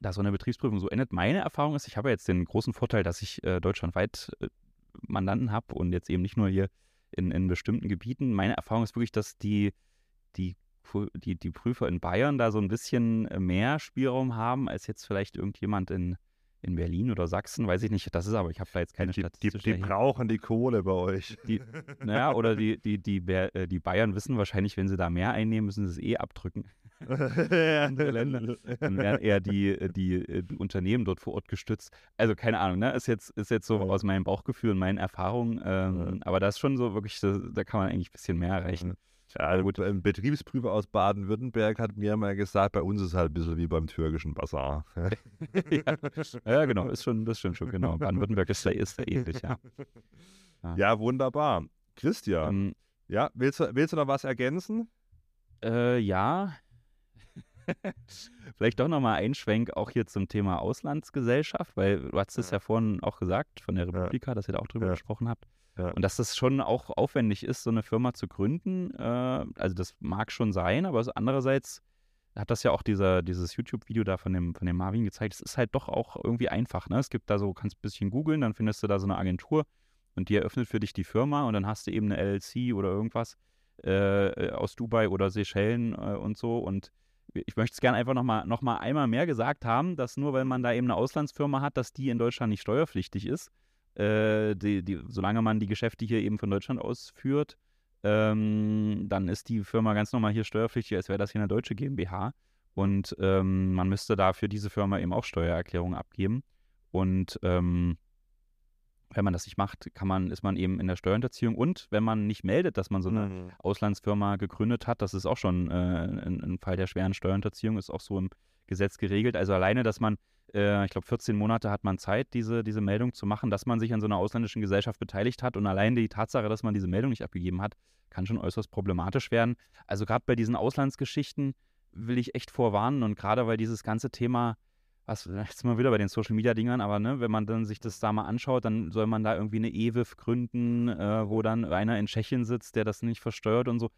Speaker 2: dass so eine Betriebsprüfung so endet. Meine Erfahrung ist, ich habe jetzt den großen Vorteil, dass ich äh, deutschlandweit äh, Mandanten habe und jetzt eben nicht nur hier in, in bestimmten Gebieten. Meine Erfahrung ist wirklich, dass die, die, die, die Prüfer in Bayern da so ein bisschen mehr Spielraum haben, als jetzt vielleicht irgendjemand in, in Berlin oder Sachsen, weiß ich nicht. Das ist aber, ich habe da jetzt keine
Speaker 1: die, die, die brauchen die Kohle bei euch.
Speaker 2: Die, naja, oder die, die, die, äh, die Bayern wissen wahrscheinlich, wenn sie da mehr einnehmen, müssen sie es eh abdrücken. andere Länder. Dann werden eher die, äh, die, äh, die Unternehmen dort vor Ort gestützt. Also keine Ahnung, ne? Ist jetzt, ist jetzt so
Speaker 1: Ja.
Speaker 2: aus meinem Bauchgefühl und meinen Erfahrungen. Ähm, Aber das ist schon so wirklich, da, da kann man eigentlich ein bisschen mehr erreichen.
Speaker 1: Ja, gut. Ein Betriebsprüfer aus Baden-Württemberg hat mir mal gesagt, bei uns ist es halt ein bisschen wie beim türkischen Bazar.
Speaker 2: ja. ja, genau, ist schon, das stimmt schon, genau. Baden-Württemberg ist ist da ähnlich, ja.
Speaker 1: Ja, wunderbar. Christian,
Speaker 2: Ähm,
Speaker 1: ja, willst du, willst du noch was ergänzen?
Speaker 2: Äh, ja. Vielleicht doch nochmal ein Schwenk auch hier zum Thema Auslandsgesellschaft, weil du hast es ja, vorhin auch gesagt von der Republika, dass ihr da auch drüber
Speaker 1: Ja.
Speaker 2: gesprochen habt.
Speaker 1: Ja.
Speaker 2: Und dass das schon auch aufwendig ist, so eine Firma zu gründen. Äh, also das mag schon sein, aber andererseits hat das ja auch dieser, dieses YouTube-Video da von dem, von dem Marvin gezeigt. Es ist halt doch auch irgendwie einfach. Ne? Es gibt da so, kannst ein bisschen googeln, dann findest du da so eine Agentur und die eröffnet für dich die Firma und dann hast du eben eine LLC oder irgendwas äh, aus Dubai oder Seychellen äh, und so und ich möchte es gerne einfach nochmal noch mal einmal mehr gesagt haben, dass nur weil man da eben eine Auslandsfirma hat, dass die in Deutschland nicht steuerpflichtig ist, äh, die, die, solange man die Geschäfte hier eben von Deutschland ausführt, ähm, dann ist die Firma ganz normal hier steuerpflichtig, als wäre das hier eine deutsche GmbH. Und ähm, man müsste da für diese Firma eben auch Steuererklärungen abgeben. Und ähm, wenn man das nicht macht, kann man, ist man eben in der Steuerhinterziehung. Und wenn man nicht meldet, dass man so eine mhm. Auslandsfirma gegründet hat, das ist auch schon äh, ein, ein, Fall der schweren Steuerhinterziehung, ist auch so im Gesetz geregelt. Also alleine, dass man, äh, ich glaube, 14 Monate hat man Zeit, diese, diese Meldung zu machen, dass man sich an so einer ausländischen Gesellschaft beteiligt hat. Und allein die Tatsache, dass man diese Meldung nicht abgegeben hat, kann schon äußerst problematisch werden. Also gerade bei diesen Auslandsgeschichten will ich echt vorwarnen. Und gerade weil dieses ganze Thema was, jetzt mal wieder bei den Social Media Dingern, aber ne, wenn man dann sich das da mal anschaut, dann soll man da irgendwie eine EWIF gründen, äh, wo dann einer in Tschechien sitzt, der das nicht versteuert und so.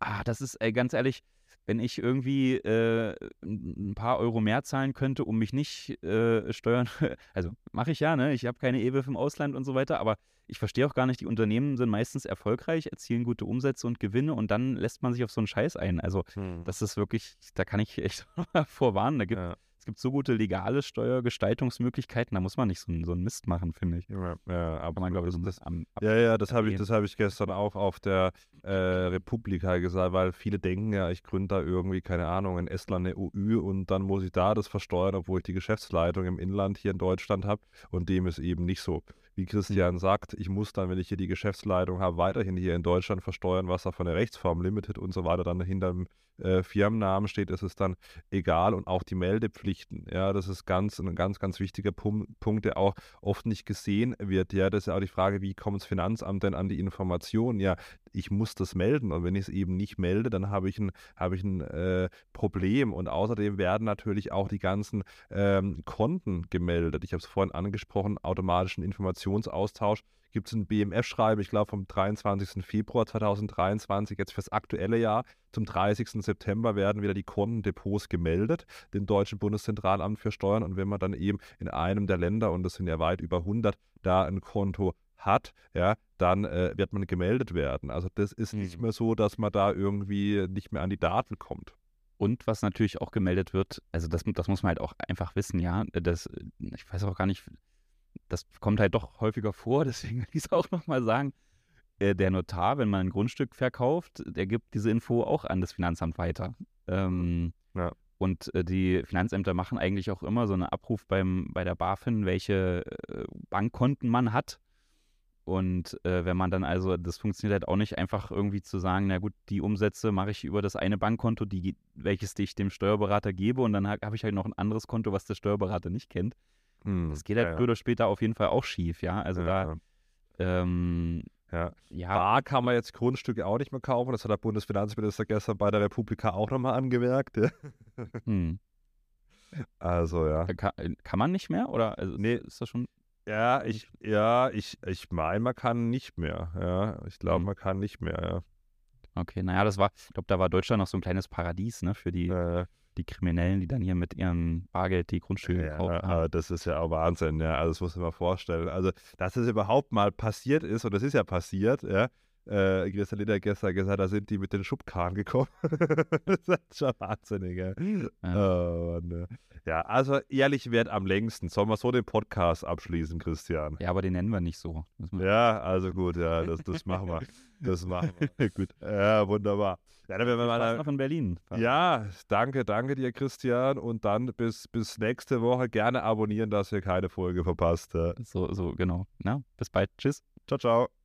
Speaker 2: Ah, das ist, ey, ganz ehrlich, wenn ich irgendwie äh, ein paar Euro mehr zahlen könnte, um mich nicht äh, steuern, also mache ich ja, ne? Ich habe keine EWIF im Ausland und so weiter, aber ich verstehe auch gar nicht, die Unternehmen sind meistens erfolgreich, erzielen gute Umsätze und Gewinne und dann lässt man sich auf so einen Scheiß ein. Also, hm. das ist wirklich, da kann ich echt vorwarnen. Da gibt ja gibt so gute legale Steuergestaltungsmöglichkeiten, da muss man nicht so, so einen Mist machen, finde ich.
Speaker 1: Ja, ja, man, glaube ich, das, am, ja, ja, das habe ich, hab ich gestern auch auf der äh, Republika gesagt, weil viele denken ja, ich gründe da irgendwie, keine Ahnung, in Estland eine UÜ und dann muss ich da das versteuern, obwohl ich die Geschäftsleitung im Inland hier in Deutschland habe und dem ist eben nicht so wie Christian mhm. sagt, ich muss dann, wenn ich hier die Geschäftsleitung habe, weiterhin hier in Deutschland versteuern, was da von der Rechtsform Limited und so weiter dann hinter dem äh, Firmennamen steht, ist es dann egal und auch die Meldepflichten. Ja, das ist ganz ein ganz, ganz wichtiger Punkt, der auch oft nicht gesehen wird. Ja, das ist ja auch die Frage, wie kommt das Finanzamt denn an die Information? Ja, ich muss das melden und wenn ich es eben nicht melde, dann habe ich ein, habe ich ein äh, Problem und außerdem werden natürlich auch die ganzen ähm, Konten gemeldet. Ich habe es vorhin angesprochen, automatischen Informationsaustausch gibt es ein BMF-Schreiben, ich glaube vom 23. Februar 2023, jetzt fürs aktuelle Jahr. Zum 30. September werden wieder die Kontendepots gemeldet, dem Deutschen Bundeszentralamt für Steuern. Und wenn man dann eben in einem der Länder, und das sind ja weit über 100, da ein Konto hat, ja, dann äh, wird man gemeldet werden. Also das ist mhm. nicht mehr so, dass man da irgendwie nicht mehr an die Daten kommt.
Speaker 2: Und was natürlich auch gemeldet wird, also das, das muss man halt auch einfach wissen, ja, das, ich weiß auch gar nicht, das kommt halt doch häufiger vor, deswegen will ich es auch nochmal sagen. Äh, der Notar, wenn man ein Grundstück verkauft, der gibt diese Info auch an das Finanzamt weiter. Ähm, ja. Und äh, die Finanzämter machen eigentlich auch immer so einen Abruf beim, bei der BaFin, welche äh, Bankkonten man hat. Und äh, wenn man dann also, das funktioniert halt auch nicht einfach irgendwie zu sagen, na gut, die Umsätze mache ich über das eine Bankkonto, die, welches ich dem Steuerberater gebe und dann habe ich halt noch ein anderes Konto, was der Steuerberater nicht kennt. Hm, das geht halt ja, früher oder später auf jeden Fall auch schief, ja. Also da, ähm,
Speaker 1: ja. ja. Bar kann man jetzt Grundstücke auch nicht mehr kaufen. Das hat der Bundesfinanzminister gestern bei der Republika auch nochmal angemerkt. Ja. Hm. Also, ja.
Speaker 2: Kann, kann, man nicht mehr? Oder also, nee, ist das schon.
Speaker 1: Ja, ich, ja, ich, ich meine, man kann nicht mehr. Ja, ich glaube, hm. man kann nicht mehr, ja.
Speaker 2: Okay, naja, das war, ich glaube, da war Deutschland noch so ein kleines Paradies, ne, für die, äh, die Kriminellen, die dann hier mit ihrem Bargeld die Grundstücke ja, gekauft haben.
Speaker 1: Das ist ja auch Wahnsinn, ja. Also das muss man mal vorstellen. Also, dass es überhaupt mal passiert ist, und das ist ja passiert, ja. Äh, Christian Lieder gestern gesagt, da sind die mit den Schubkarren gekommen. das ist schon wahnsinnig, ja. Ja. Oh, ne. ja, also ehrlich wird am längsten. Sollen wir so den Podcast abschließen, Christian?
Speaker 2: Ja, aber den nennen wir nicht so.
Speaker 1: Ja, also gut, ja, das, das machen wir. Das machen wir. gut. Ja, wunderbar. Ja, dann werden wir mal
Speaker 2: noch in Berlin.
Speaker 1: Ja, danke, danke dir, Christian. Und dann bis, bis nächste Woche gerne abonnieren, dass ihr keine Folge verpasst.
Speaker 2: So, so, genau. Na, bis bald. Tschüss.
Speaker 1: Ciao, ciao.